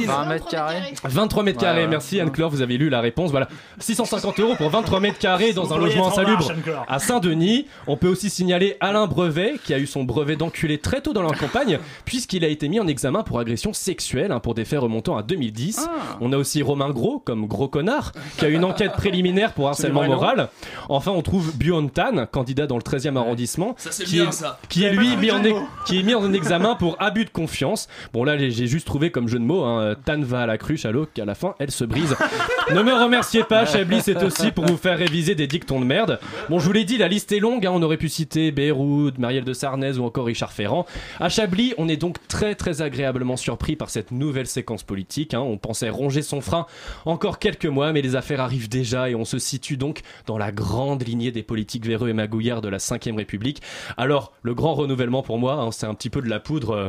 20 mètres carrés 23 mètres Ouais, carrés, ouais. merci Anne-Claire, vous avez lu la réponse. Voilà, 650 euros pour 23 mètres carrés dans Vous un logement insalubre marche, à Saint-Denis. On peut aussi signaler Alain Brevet, qui a eu son brevet d'enculé très tôt dans la campagne, puisqu'il a été mis en examen pour agression sexuelle hein, pour des faits remontant à 2010. Ah. On a aussi Romain Gros, comme gros connard, qui a une enquête préliminaire pour harcèlement moral. Enfin, on trouve Buon Tan, candidat dans le 13e arrondissement, Ça, c'est qui bien, est, ça. qui est lui mis en, qui est mis en examen pour abus de confiance. Bon là j'ai juste trouvé comme jeu de mots, hein, Tan va à la cruche à l'eau qu'à la fin elle se brise. ne me remerciez pas, Chablis c'est aussi pour vous faire réviser des dictons de merde. Bon je vous l'ai dit, la liste est longue, hein, on aurait pu citer Beyrouth, Marielle de Sarnez ou encore Richard Ferrand. À Chablis on est donc très très agréablement surpris par cette nouvelle séquence politique. hein. On pensait ronger son frein encore quelques mois mais les affaires arrivent déjà et on se situe donc dans la grande lignée des politiques véreux et magouillards de la 5ème République. Alors le grand renouvellement pour moi, hein, c'est un petit peu de la poudre... euh,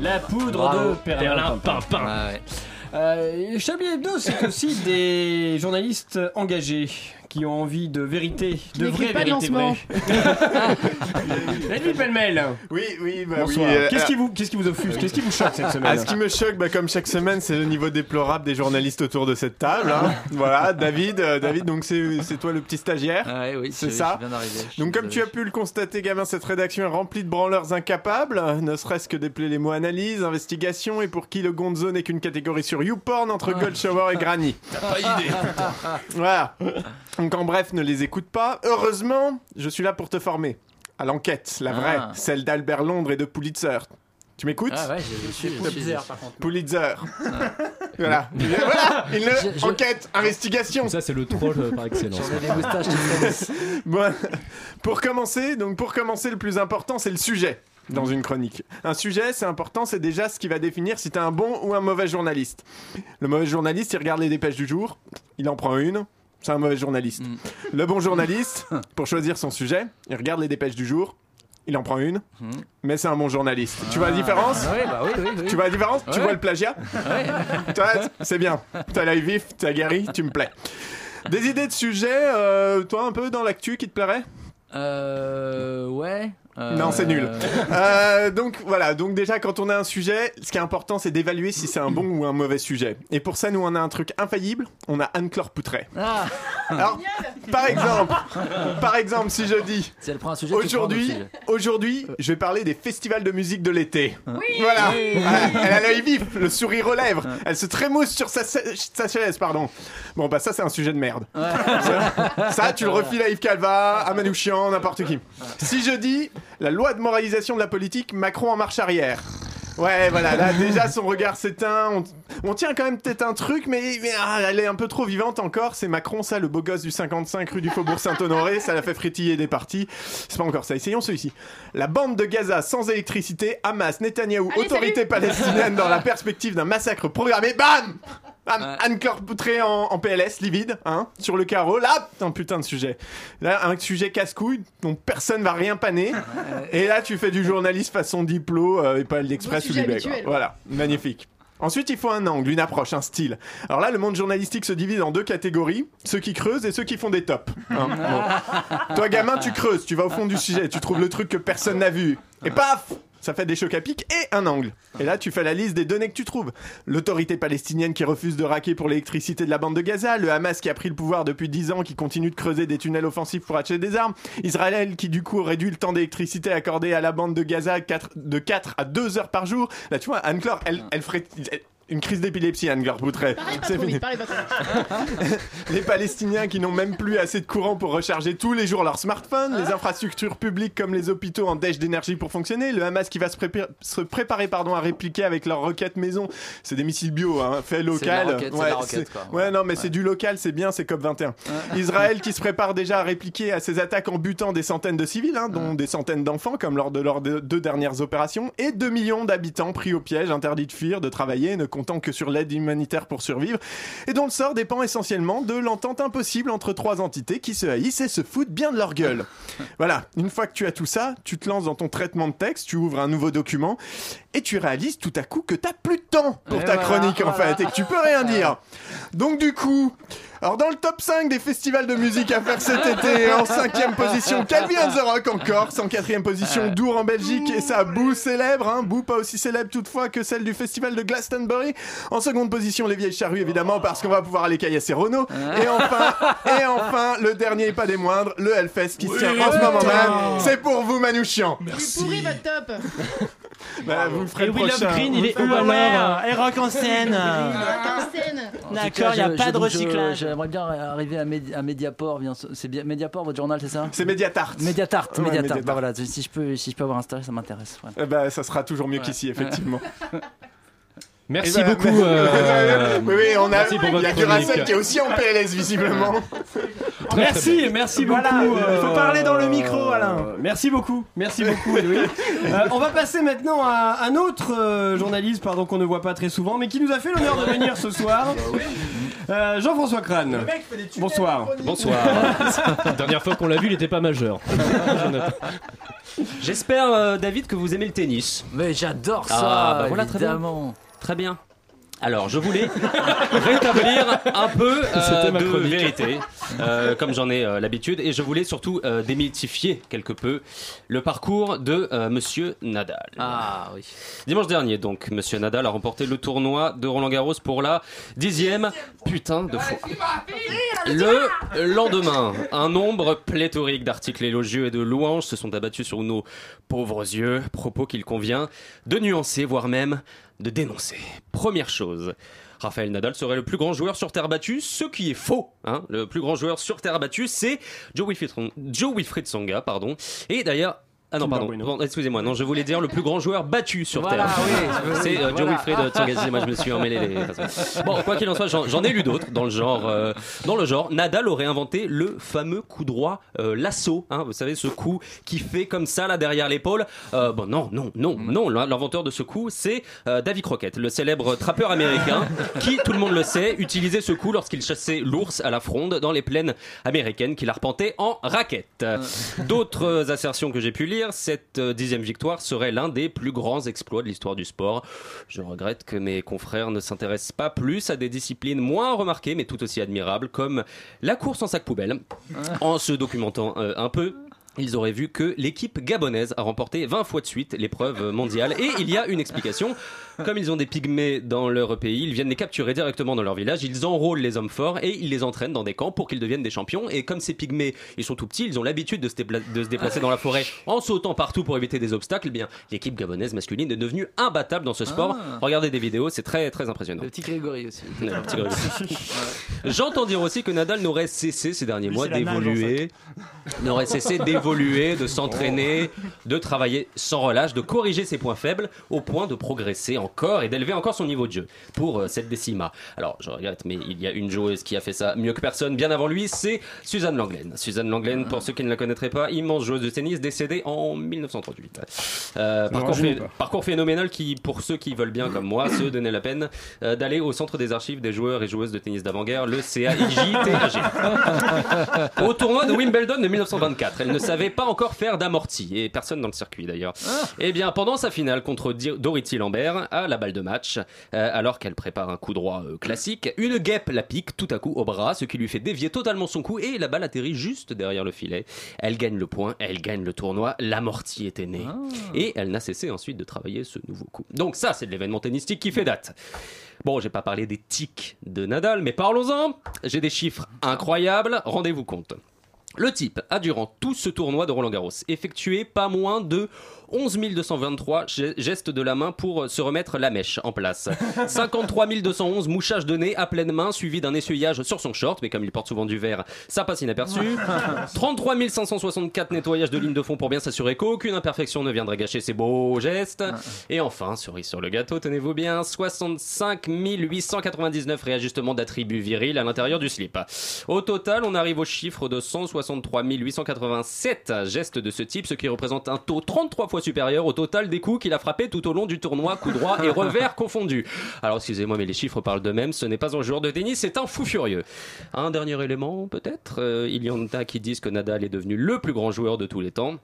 La poudre Bravo. de Perlin Perlimpinpin. Euh, Chablis Hebdo, c'est aussi des journalistes engagés qui ont envie de vérité, de vraie pas de vérité lancement. vraie. Edwin Pellemel. Oui, oui, bah Bonsoir. oui. euh, Qu'est-ce qui euh, vous, qu'est-ce qui vous offuse Qu'est-ce qui vous choque cette semaine Ah, ce qui me choque, bah, comme chaque semaine, c'est le niveau déplorable des journalistes autour de cette table. hein. voilà, David, euh, David, donc c'est c'est toi le petit stagiaire. oui, c'est je- ça. je viens d'arriver, je suis Donc comme tu as pu le constater, gamin, cette rédaction est remplie de branleurs incapables, ne serait-ce que d'épeler les mots analyse, investigation, et pour qui le gonzo n'est qu'une catégorie sur YouPorn entre Gold Shower et Granny. T'as pas idée. Voilà. Donc en bref, ne les écoute pas. Heureusement, je suis là pour te former. À l'enquête, la vraie, Ah. celle d'Albert Londres et de Pulitzer. Tu m'écoutes Ah ouais, je- je suis- je suis- Pulitzer. Voilà. voilà. Je- je- enquête, investigation. Ça, c'est le troll euh, par excellence. J'en ai des moustaches qui traînent. Bon, pour commencer, donc pour commencer, le plus important, c'est le sujet dans une chronique. Un sujet, c'est important, c'est déjà ce qui va définir si t'es un bon ou un mauvais journaliste. Le mauvais journaliste, il regarde les dépêches du jour, il en prend une, c'est un mauvais journaliste. Le bon journaliste, pour choisir son sujet, il regarde les dépêches du jour, il en prend une, mais c'est un bon journaliste. Tu vois la différence Ah, ouais, bah oui, oui. Tu vois la différence Tu vois le plagiat c'est bien. T'as l'œil vif, t'as guéri, tu me plais. Des idées de sujets, euh, toi un peu dans l'actu qui te plairait? Euh. Ouais. Euh, Non, c'est nul. Euh, donc voilà, donc déjà quand on a un sujet, ce qui est important c'est d'évaluer si c'est un bon ou un mauvais sujet. Et pour ça, nous on a un truc infaillible, on a Anne-Claire Poutret. Ah Alors, par exemple, par exemple, si je dis Si elle prend un sujet, aujourd'hui, sujet. aujourd'hui, je vais parler des festivals de musique de l'été. Oui. Voilà, Oui. Elle a l'œil vif, le sourire aux lèvres, elle se trémousse sur sa, sa- sa chaise, pardon. Bon bah ça c'est un sujet de merde. Ça, ça, tu le refiles à Yves Calva, à Manouchian, n'importe qui. Si je dis la loi de moralisation de la politique, Macron en marche arrière. Ouais, voilà, là déjà son regard s'éteint. On, on tient quand même peut-être un truc, mais, mais, ah, elle est un peu trop vivante encore. C'est Macron, ça, le beau gosse du 55 rue du Faubourg Saint-Honoré. Ça l'a fait frétiller des partis. C'est pas encore ça. Essayons celui-ci. La bande de Gaza sans électricité, Hamas, Netanyahou, autorité palestinienne dans la perspective d'un massacre programmé. Bam Bam Anne-Claire Poutré en, en PLS, livide, hein, sur le carreau. Là, un putain de sujet. Là, un sujet casse-couille dont personne va rien paner. Et là, tu fais du journaliste façon diplo euh, et pas l'Express ou sujet Libé. Voilà, magnifique. Ensuite, il faut un angle, une approche, un style. Alors là, le monde journalistique se divise en deux catégories ceux qui creusent et ceux qui font des tops. hein. Bon. Toi, gamin, tu creuses, tu vas au fond du sujet, tu trouves le truc que personne n'a vu. Et paf ça fait des chocs à pic et un angle. Et là, tu fais la liste des données que tu trouves. L'autorité palestinienne qui refuse de raquer pour l'électricité de la bande de Gaza, le Hamas qui a pris le pouvoir depuis 10 ans, qui continue de creuser des tunnels offensifs pour acheter des armes, Israël qui du coup réduit le temps d'électricité accordé à la bande de Gaza de 4 à 2 heures par jour. Là, tu vois, Anne-Claire, elle, elle ferait une crise d'épilepsie, trop vite. Les Palestiniens qui n'ont même plus assez de courant pour recharger tous les jours leur smartphone, les infrastructures publiques comme les hôpitaux en dèche d'énergie pour fonctionner, le Hamas qui va se, prépar- se préparer pardon, à répliquer avec leurs roquettes maison. C'est des missiles bio, hein, fait local. roquette, ouais, la roquette, c'est- quoi. ouais, non, mais c'est du local, c'est bien, c'est COP21. Israël qui se prépare déjà à répliquer à ces attaques en butant des centaines de civils, hein, dont des centaines d'enfants, comme lors de leurs deux deux dernières opérations, et 2 millions d'habitants pris au piège, interdits de fuir, de travailler, ne comptant que sur l'aide humanitaire pour survivre, et dont le sort dépend essentiellement de l'entente impossible entre trois entités qui se haïssent et se foutent bien de leur gueule. Voilà, une fois que tu as tout ça, tu te lances dans ton traitement de texte, tu ouvres un nouveau document, et tu réalises tout à coup que t'as plus de temps pour Et ta voilà, chronique en voilà. fait, et que tu peux rien dire. Donc du coup, alors dans le top 5 des festivals de musique à faire cet été, en cinquième position, Calvin and the Rock en Corse, en quatrième position, Dour en Belgique, et sa boue célèbre, hein, boue pas aussi célèbre toutefois que celle du festival de Glastonbury. En seconde position, les vieilles charrues évidemment, parce qu'on va pouvoir aller caillasser Renault. Et enfin, et enfin, le dernier et pas des moindres, le Hellfest qui se tient en ce moment même. C'est pour vous Manouchian. Il est pourri votre top Bah, vous le ferez Et le prochain. Green, il est où alors Et rock en scène D'accord, il n'y a pas de recyclage. J'aimerais bien arriver à, Médi- à Mediaport. C'est bien Mediaport votre journal, c'est ça C'est Mediatart. Mediatart, Ouais, Mediatart. Bah voilà, si je peux, si je peux avoir un stage, ça m'intéresse. Eh ben, ça sera toujours mieux Ouais. qu'ici, effectivement. Merci Eh ben, beaucoup. mais- euh, oui, oui, on a. merci pour Il y a Duracell qui est aussi en PLS, visiblement. Très, Merci, merci beaucoup. Voilà, euh, faut parler dans le micro, Alain. euh, Merci beaucoup, merci beaucoup, Edoui. Euh, on va passer maintenant à un autre euh, journaliste, pardon, qu'on ne voit pas très souvent, mais qui nous a fait l'honneur de venir ce soir. Euh, Jean-François Crane. Bonsoir. Bonsoir. Dernière fois qu'on l'a vu, il n'était pas majeur. J'espère, euh, David, que vous aimez le tennis. Mais j'adore ça, Ah, bah voilà, très bien. Très bien. Alors, je voulais rétablir un peu euh, de chronique. vérité, euh, comme j'en ai euh, l'habitude, et je voulais surtout euh, démythifier quelque peu le parcours de euh, Monsieur Nadal. Ah oui. Dimanche dernier, donc, Monsieur Nadal a remporté le tournoi de Roland Garros pour la dixième putain de fois. Le lendemain, un nombre pléthorique d'articles élogieux et de louanges se sont abattus sur nos pauvres yeux, propos qu'il convient de nuancer, voire même de dénoncer. Première chose. Raphaël Nadal serait le plus grand joueur sur terre battue, ce qui est faux. hein. Le plus grand joueur sur terre battue, c'est Joe Wilfried, Joe. Pardon. Et d'ailleurs, Ah non, pardon, Bueno. Excusez-moi, non, je voulais dire le plus grand joueur battu sur Voilà, Terre. oui, c'est euh, Joe voilà. Wilfried Tsongazi, moi je me suis emmêlé les. Bon, quoi qu'il en soit, j'en j'en ai lu d'autres dans le genre. euh, dans le genre, Nadal aurait inventé le fameux coup droit euh, lasso, hein, vous savez, ce coup qui fait comme ça là derrière l'épaule. Euh, bon, non, non, non, non, l'inventeur de ce coup, c'est euh, Davy Crockett, le célèbre trappeur américain, qui, tout le monde le sait, utilisait ce coup lorsqu'il chassait l'ours à la fronde dans les plaines américaines qu'il arpentait en raquette. D'autres assertions que j'ai pu lire, cette euh, dixième victoire serait l'un des plus grands exploits de l'histoire du sport. Je regrette que mes confrères ne s'intéressent pas plus à des disciplines moins remarquées mais tout aussi admirables comme la course en sac poubelle. En se documentant euh, un peu, ils auraient vu que l'équipe gabonaise a remporté 20 fois de suite l'épreuve mondiale. Et il y a une explication. Comme ils ont des pygmées dans leur pays, ils viennent les capturer directement dans leur village. Ils enrôlent les hommes forts et ils les entraînent dans des camps pour qu'ils deviennent des champions. Et comme ces pygmées, ils sont tout petits, ils ont l'habitude de, se dépla- de se déplacer dans la forêt en sautant partout pour éviter des obstacles. Eh bien, l'équipe gabonaise masculine est devenue imbattable dans ce sport. Ah. Regardez des vidéos, c'est très très impressionnant. Le petit Grégory aussi. Ouais. J'entends dire aussi que Nadal n'aurait cessé ces derniers Lui, mois en d'évoluer, n'aurait cessé d'évoluer, de s'entraîner, de travailler sans relâche, de corriger ses points faibles au point de progresser encore et d'élever encore son niveau de jeu pour euh, cette décima. Alors, je regrette, mais il y a une joueuse qui a fait ça mieux que personne bien avant lui, c'est Suzanne Langlaine. Suzanne Langlaine, pour ceux qui ne la connaîtraient pas, immense joueuse de tennis décédée en 1938. Euh, parcours, phé- phénoménal qui, pour ceux qui veulent bien comme moi, se donner la peine euh, d'aller au centre des archives des joueurs et joueuses de tennis d'avant-guerre, le CAIJTAG. au tournoi de Wimbledon de 1924, elle ne savait pas encore faire d'amorti, et personne dans le circuit d'ailleurs. Eh bien, pendant sa finale contre Dorothy Lambert, à la balle de match, euh, alors qu'elle prépare un coup droit euh, classique, une guêpe la pique tout à coup au bras, ce qui lui fait dévier totalement son coup, et la balle atterrit juste derrière le filet. Elle gagne le point, elle gagne le tournoi, l'amorti était né. Et elle n'a cessé ensuite de travailler ce nouveau coup. Donc ça, c'est de l'événement tennistique qui fait date. Bon, j'ai pas parlé des tics de Nadal, mais parlons-en. J'ai des chiffres incroyables, rendez-vous compte. Le type a durant tout ce tournoi de Roland Garros effectué pas moins de 11 223 ge- gestes de la main pour euh, se remettre la mèche en place. 53 211 mouchages de nez à pleine main suivi d'un essuyage sur son short, mais comme il porte souvent du verre, ça passe inaperçu. 33 564 nettoyages de ligne de fond pour bien s'assurer qu'aucune imperfection ne viendrait gâcher ces beaux gestes. Et enfin, cerise sur le gâteau, tenez-vous bien, 65 899 réajustements d'attributs virils à l'intérieur du slip. Au total, on arrive au chiffre de 163 887 gestes de ce type, ce qui représente un taux 33 fois supérieur au total des coups qu'il a frappés tout au long du tournoi, coup droit et revers confondus. Alors excusez-moi, mais les chiffres parlent d'eux-mêmes, ce n'est pas un joueur de tennis, c'est un fou furieux. Un dernier élément, peut-être Euh, Il y en a qui disent que Nadal est devenu le plus grand joueur de tous les temps.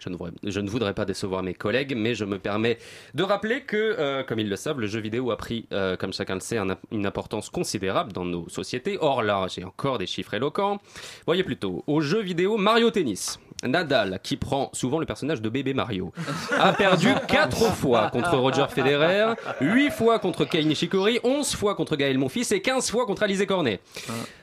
Je ne, voudrais, je ne voudrais pas décevoir mes collègues, mais je me permets de rappeler que, euh, comme ils le savent, le jeu vidéo a pris, euh, comme chacun le sait, un- une importance considérable dans nos sociétés. Or là, j'ai encore des chiffres éloquents. Voyez plutôt, au jeu vidéo Mario Tennis. Nadal, qui prend souvent le personnage de bébé Mario, a perdu 4 fois contre Roger Federer, 8 fois contre Kei Nishikori, 11 fois contre Gaël Monfils et 15 fois contre Alizé Cornet.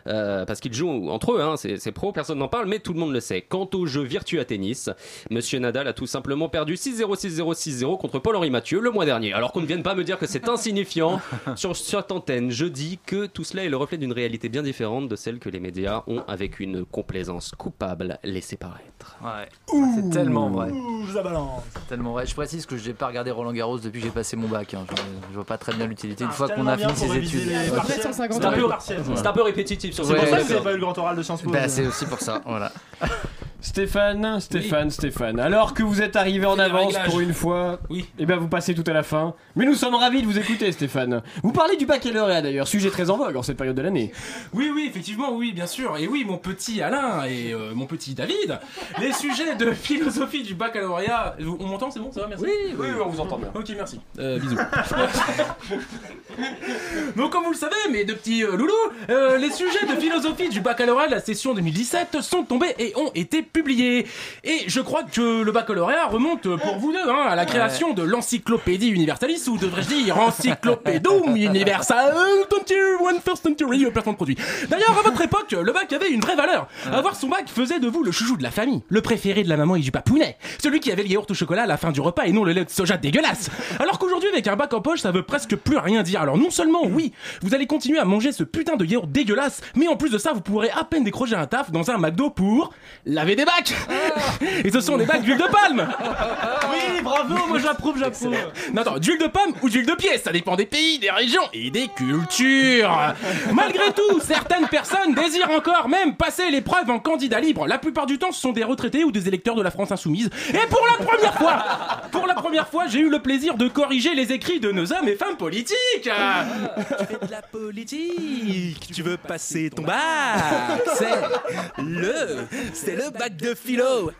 Euh, parce qu'ils jouent entre eux, hein, c'est c'est pro, personne n'en parle, mais tout le monde le sait. Quant au jeu Virtua Tennis, Monsieur Nadal a tout simplement perdu 6-0, 6-0, 6-0 contre Paul-Henri Mathieu le mois dernier. Alors qu'on ne vienne pas me dire que c'est insignifiant sur cette antenne, je dis que tout cela est le reflet d'une réalité bien différente de celle que les médias ont avec une complaisance coupable laissée paraître. Ouais. C'est tellement vrai. Ouh, ça balance. C'est tellement vrai. Je précise que je n'ai pas regardé Roland Garros depuis que j'ai passé mon bac. hein. Je, je vois pas très bien l'utilité une Ah, fois qu'on a fini ses pour études. C'est un peu-. C'est répétitif sur C'est pour Ouais, ça que vous n'avez pas eu le grand oral de Sciences Po. Bah, c'est aussi pour ça. Voilà. Stéphane, Stéphane, Stéphane. Alors que vous êtes arrivé en avance pour une fois, Oui. et bien vous passez tout à la fin. Mais nous sommes ravis de vous écouter, Stéphane. Vous parlez du baccalauréat d'ailleurs, sujet très en vogue en cette période de l'année. Oui, oui, effectivement, oui, bien sûr. Et oui, mon petit Alain et euh, mon petit David, les sujets de philosophie du baccalauréat. On m'entend, c'est bon, ça va, merci Oui, oui, on vous entend bien. Ok, merci. Euh, bisous. Donc, comme vous le savez, mes deux petits euh, loulous, les sujets de philosophie du baccalauréat de la session 2017 sont tombés et ont été publiés. Et je crois que le baccalauréat remonte pour vous deux hein, à la création de l'encyclopédie universalis, ou devrais-je dire encyclopédum universal 21 first century placement de produit. D'ailleurs, à votre époque, le bac avait une vraie valeur. Avoir son bac faisait de vous le chouchou de la famille, le préféré de la maman et du papounet, celui qui avait le yaourt au chocolat à la fin du repas et non le lait de soja dégueulasse. Alors qu'aujourd'hui, avec un bac en poche, ça veut presque plus rien dire. Alors non seulement, oui, vous allez continuer à manger ce putain de yaourt dégueulasse, mais en plus de ça, vous pourrez à peine décrocher un taf dans un McDo pour laver des des bacs. Et ce sont des bacs d'huile de palme. Oui, bravo, moi j'approuve, j'approuve. Non, attends, d'huile de palme ou d'huile de pièce, ça dépend des pays, des régions et des cultures. Malgré tout, certaines personnes désirent encore même passer l'épreuve en candidat libre. La plupart du temps, ce sont des retraités ou des électeurs de la France insoumise. Et pour la première fois, pour la première fois, j'ai eu le plaisir de corriger les écrits de nos hommes et femmes politiques. Tu fais de la politique, tu veux passer ton bac, c'est le, c'est le bac de philo.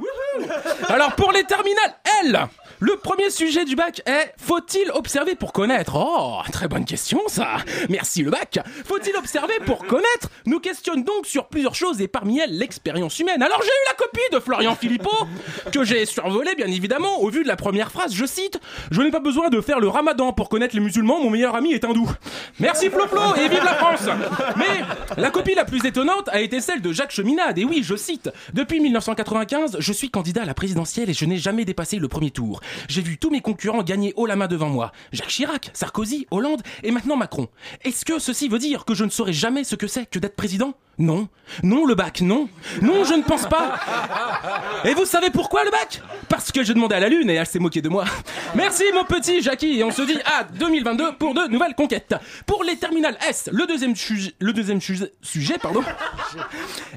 Alors pour les terminales L, le premier sujet du bac est faut-il observer pour connaître? Oh, très bonne question ça. Merci le bac. Faut-il observer pour connaître? Nous questionne donc sur plusieurs choses et parmi elles l'expérience humaine. Alors j'ai eu la copie de Florian Philippot que j'ai survolé bien évidemment au vu de la première phrase. Je cite Je n'ai pas besoin de faire le Ramadan pour connaître les musulmans. Mon meilleur ami est hindou. Merci Flo Flo et vive la France. Mais la copie la plus étonnante a été celle de Jacques Cheminade. Et oui, je cite Depuis 1995, je suis candidat à la présidentielle et je n'ai jamais dépassé le premier tour. J'ai vu tous mes concurrents gagner haut la main devant moi. Jacques Chirac, Sarkozy, Hollande et maintenant Macron. Est-ce que ceci veut dire que je ne saurai jamais ce que c'est que d'être président? Non. Non, le bac, non. Non, je ne pense pas. Et vous savez pourquoi le bac? Parce que j'ai demandé à la Lune et elle s'est moquée de moi. Merci mon petit Jackie et on se dit à 2022 pour de nouvelles conquêtes. Pour les terminales S, le deuxième, le deuxième sujet, pardon,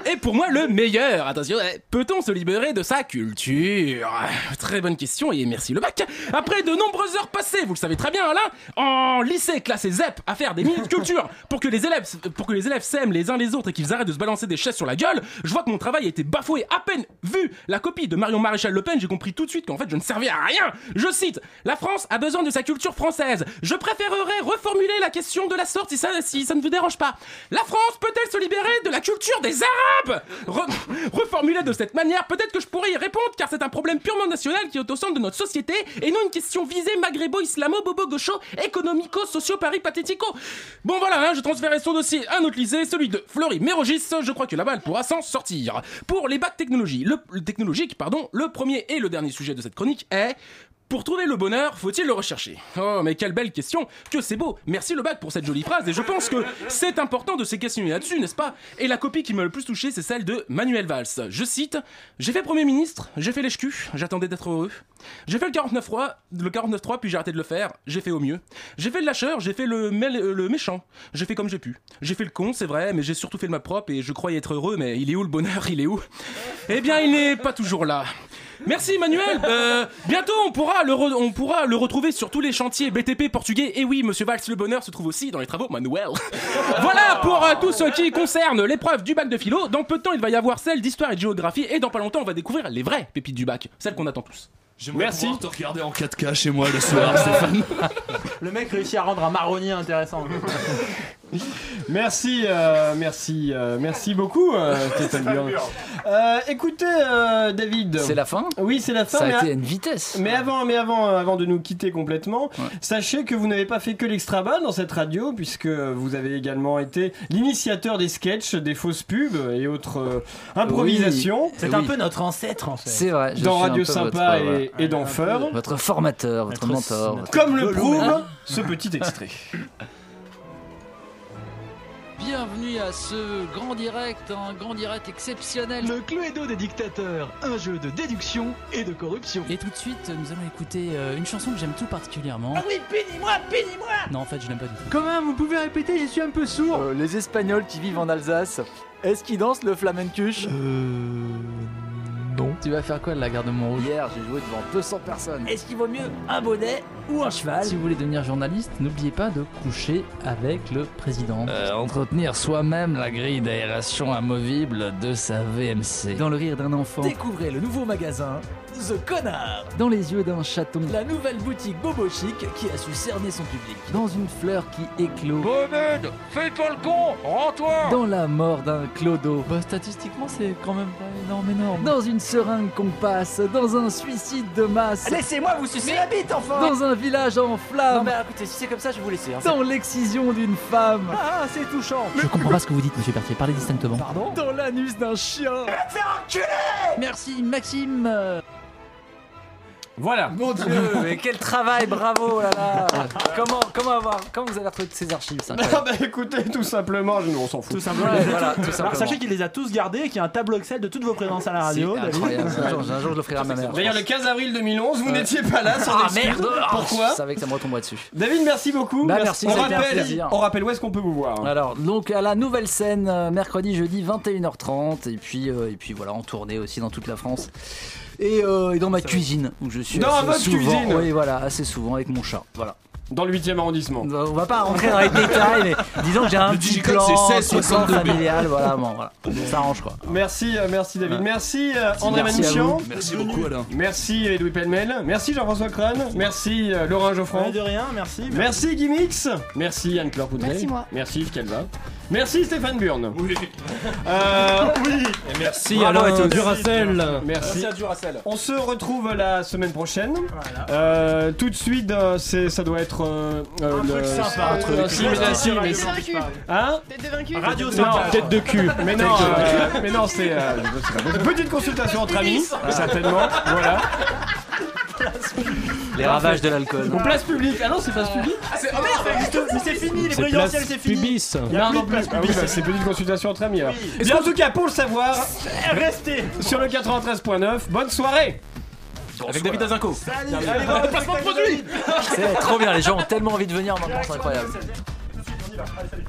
est pour moi le meilleur. Attention, peut-on se libérer de sa culture? Très bonne question et merci le bac. Après de nombreuses heures passées, vous le savez très bien Alain, en lycée classé ZEP à faire des minutes culture pour que les élèves pour que les élèves s'aiment les uns les autres et qu'ils arrêtent de se balancer des chaises sur la gueule, je vois que mon travail a été bafoué à peine vu la copie de Marion Maréchal Le Pen, j'ai compris tout de suite qu'en fait je ne servais à rien. Je cite La France a besoin de sa culture française. Je préférerais reformuler la question de la sorte si ça, ne vous dérange pas. La France peut-elle se libérer de la culture des Arabes? Re- Reformuler de cette manière, peut-être que je pourrais y répondre car c'est un problème purement national qui est au centre de notre société et non une question visée maghrebo, islamo, bobo, gaucho, économico, socio, pathético. Bon voilà, hein, je transférais son dossier à un autre lycée, celui de Flory Mérogis. Je crois que là-bas elle pourra s'en sortir. Pour les bacs technologie, le, le technologique, pardon, le premier et le dernier sujet de cette chronique est pour trouver le bonheur, faut-il le rechercher? Oh, mais quelle belle question Que c'est beau Merci le bac pour cette jolie phrase, et je pense que c'est important de se questionner là-dessus, n'est-ce pas? Et la copie qui m'a le plus touché, c'est celle de Manuel Valls. Je cite J'ai fait Premier ministre, j'ai fait l'échecu, j'attendais d'être heureux. J'ai fait le 49.3, le 49.3, puis j'ai arrêté de le faire, j'ai fait au mieux. J'ai fait le lâcheur, j'ai fait le méchant, j'ai fait comme j'ai pu. J'ai fait le con, c'est vrai, mais j'ai surtout fait de ma propre, et je croyais être heureux, mais il est où le bonheur? Il est où? Eh bien, il n'est pas toujours là. Merci Manuel. Euh, bientôt on pourra le re- on pourra le retrouver sur tous les chantiers BTP portugais. Et oui, Monsieur Valls, le bonheur se trouve aussi dans les travaux Manuel. voilà pour euh, tout ce qui concerne l'épreuve du bac de philo. Dans peu de temps, il va y avoir celle d'histoire et de géographie. Et dans pas longtemps, on va découvrir les vraies pépites du bac, celles qu'on attend tous. Merci. te regarder en 4K chez moi le soir, Stéphane. Le mec réussit à rendre un marronnier intéressant. Merci, euh, merci, euh, merci beaucoup, euh, Stéphane Burn. Euh, écoutez, euh, David. C'est la fin? Oui, c'est la fin. Ça a mais été à une vitesse. Mais avant, mais avant, avant de nous quitter complètement, sachez que vous n'avez pas fait que l'extra dans cette radio, puisque vous avez également été l'initiateur des sketchs, des fausses pubs et autres euh, improvisations. C'est un peu notre ancêtre en fait. C'est vrai. je Dans suis un Radio peu Sympa votre, et, ouais. et dans Feur. Votre formateur, votre mentor. votre- Comme le prouve Hein ce petit extrait. Bienvenue à ce grand direct, un grand direct exceptionnel. Le Cluedo des dictateurs, un jeu de déduction et de corruption. Et tout de suite, nous allons écouter euh, une chanson que j'aime tout particulièrement. Ah oui, punis-moi, punis-moi Non, en fait, je l'aime pas du tout. Quand même, vous pouvez répéter, je suis un peu sourd. Euh, les Espagnols qui vivent en Alsace, est-ce qu'ils dansent le flamencuche? Euh. Tu vas faire quoi de la gare de Montrouge Hier, j'ai joué devant 200 personnes. Est-ce qu'il vaut mieux un bonnet ou un cheval Si vous voulez devenir journaliste, n'oubliez pas de coucher avec le président. Euh, entretenir soi-même la grille d'aération amovible de sa VMC. Dans le rire d'un enfant. Découvrez le nouveau magasin The Connard. Dans les yeux d'un chaton. La nouvelle boutique Bobo Chic qui a su cerner son public. Dans une fleur qui éclot. Bonnet, fais pas le con, rends-toi Dans la mort d'un clodo. Bah, statistiquement, c'est quand même pas énorme, énorme. Dans une seringue qu'on passe. Dans un suicide de masse. Laissez-moi vous sucer la bite, enfin Dans un village en flammes. Non mais écoutez, si c'est comme ça, je vais vous laisser. hein. Dans l'excision d'une femme. Ah, c'est touchant Je comprends pas ce que vous dites, monsieur Berthier. Parlez distinctement. Pardon? Dans l'anus d'un chien. Faire enculer Merci, Maxime. Voilà. Mon Dieu, mais quel travail, bravo oh là là. Comment, comment avoir, comment vous avez retrouvé toutes ces archives incroyable. bah écoutez, tout simplement, je- on s'en fout. Tout simplement. Ouais, voilà, tout Alors, sachez qu'il les a tous gardés et qu'il y a un tableau Excel de toutes vos présences à la radio. C'est David. incroyable. Un jour, un jour, je l'offrirai à ma mère. D'ailleurs, le pense. 15 avril 2011, vous Ouais. n'étiez pas là, sans Ah merde Pourquoi Je savais que ça me retomberait dessus. David, merci beaucoup. Bah, merci, on, ça rappelle, on rappelle où est-ce qu'on peut vous voir. Alors, donc à la nouvelle scène, euh, mercredi, jeudi, 21h30, et puis, euh, et puis voilà, en tournée aussi dans toute la France. Et, euh, et dans ma cuisine, où je suis Dans assez votre souvent, cuisine Oui, voilà, assez souvent avec mon chat. Voilà. Dans le 8 e arrondissement. On va pas rentrer dans les détails, mais disons que j'ai un Le petit digicode, plan, c'est un 16, petit plan 62. familial, voilà, bon, voilà. Ça arrange quoi. Merci, euh, merci David. Merci euh, Merci, André merci à Manouchian. vous. Merci beaucoup, Alain. Merci Edoui Pellemel. Merci Jean-François Crane. Merci euh, Laurent. Ouais, de rien, merci. Merci Guimix. Merci Anne-Claire Poudret. Merci, moi. Merci Yves Calva. Merci Stéphane Burn. Oui. Euh, oui. Et merci Alain Duracell. Merci. Merci à Duracell. On se retrouve la semaine prochaine. Euh, tout de suite, euh, c'est, ça doit être euh, Un truc sympa, un truc. Si, mais là, si, mais- Tête de vaincu. Hein Tête de vaincu. Radio non, tête de cul. Mais non, euh, mais non, c'est euh, c'est pas petite consultation entre amis, certainement. Voilà. Les ravages de l'alcool. Ou place publique. Ah non, c'est place publique. Ah, c'est- oh merde, ça existe- mais c'est fini, les présidentielles, c'est fini. pubis. Il y a Non, plus de place Ah oui, publique. bah, c'est petite consultation entre amis. alors. Est-ce qu'en tout cas, pour le savoir, Restez. sur le 93.9, bonne soirée. Avec David Azinco. Salut. Allez, bon, Placement de produit. C'est trop bien, les gens ont tellement envie de venir maintenant, c'est incroyable. Allez, salut.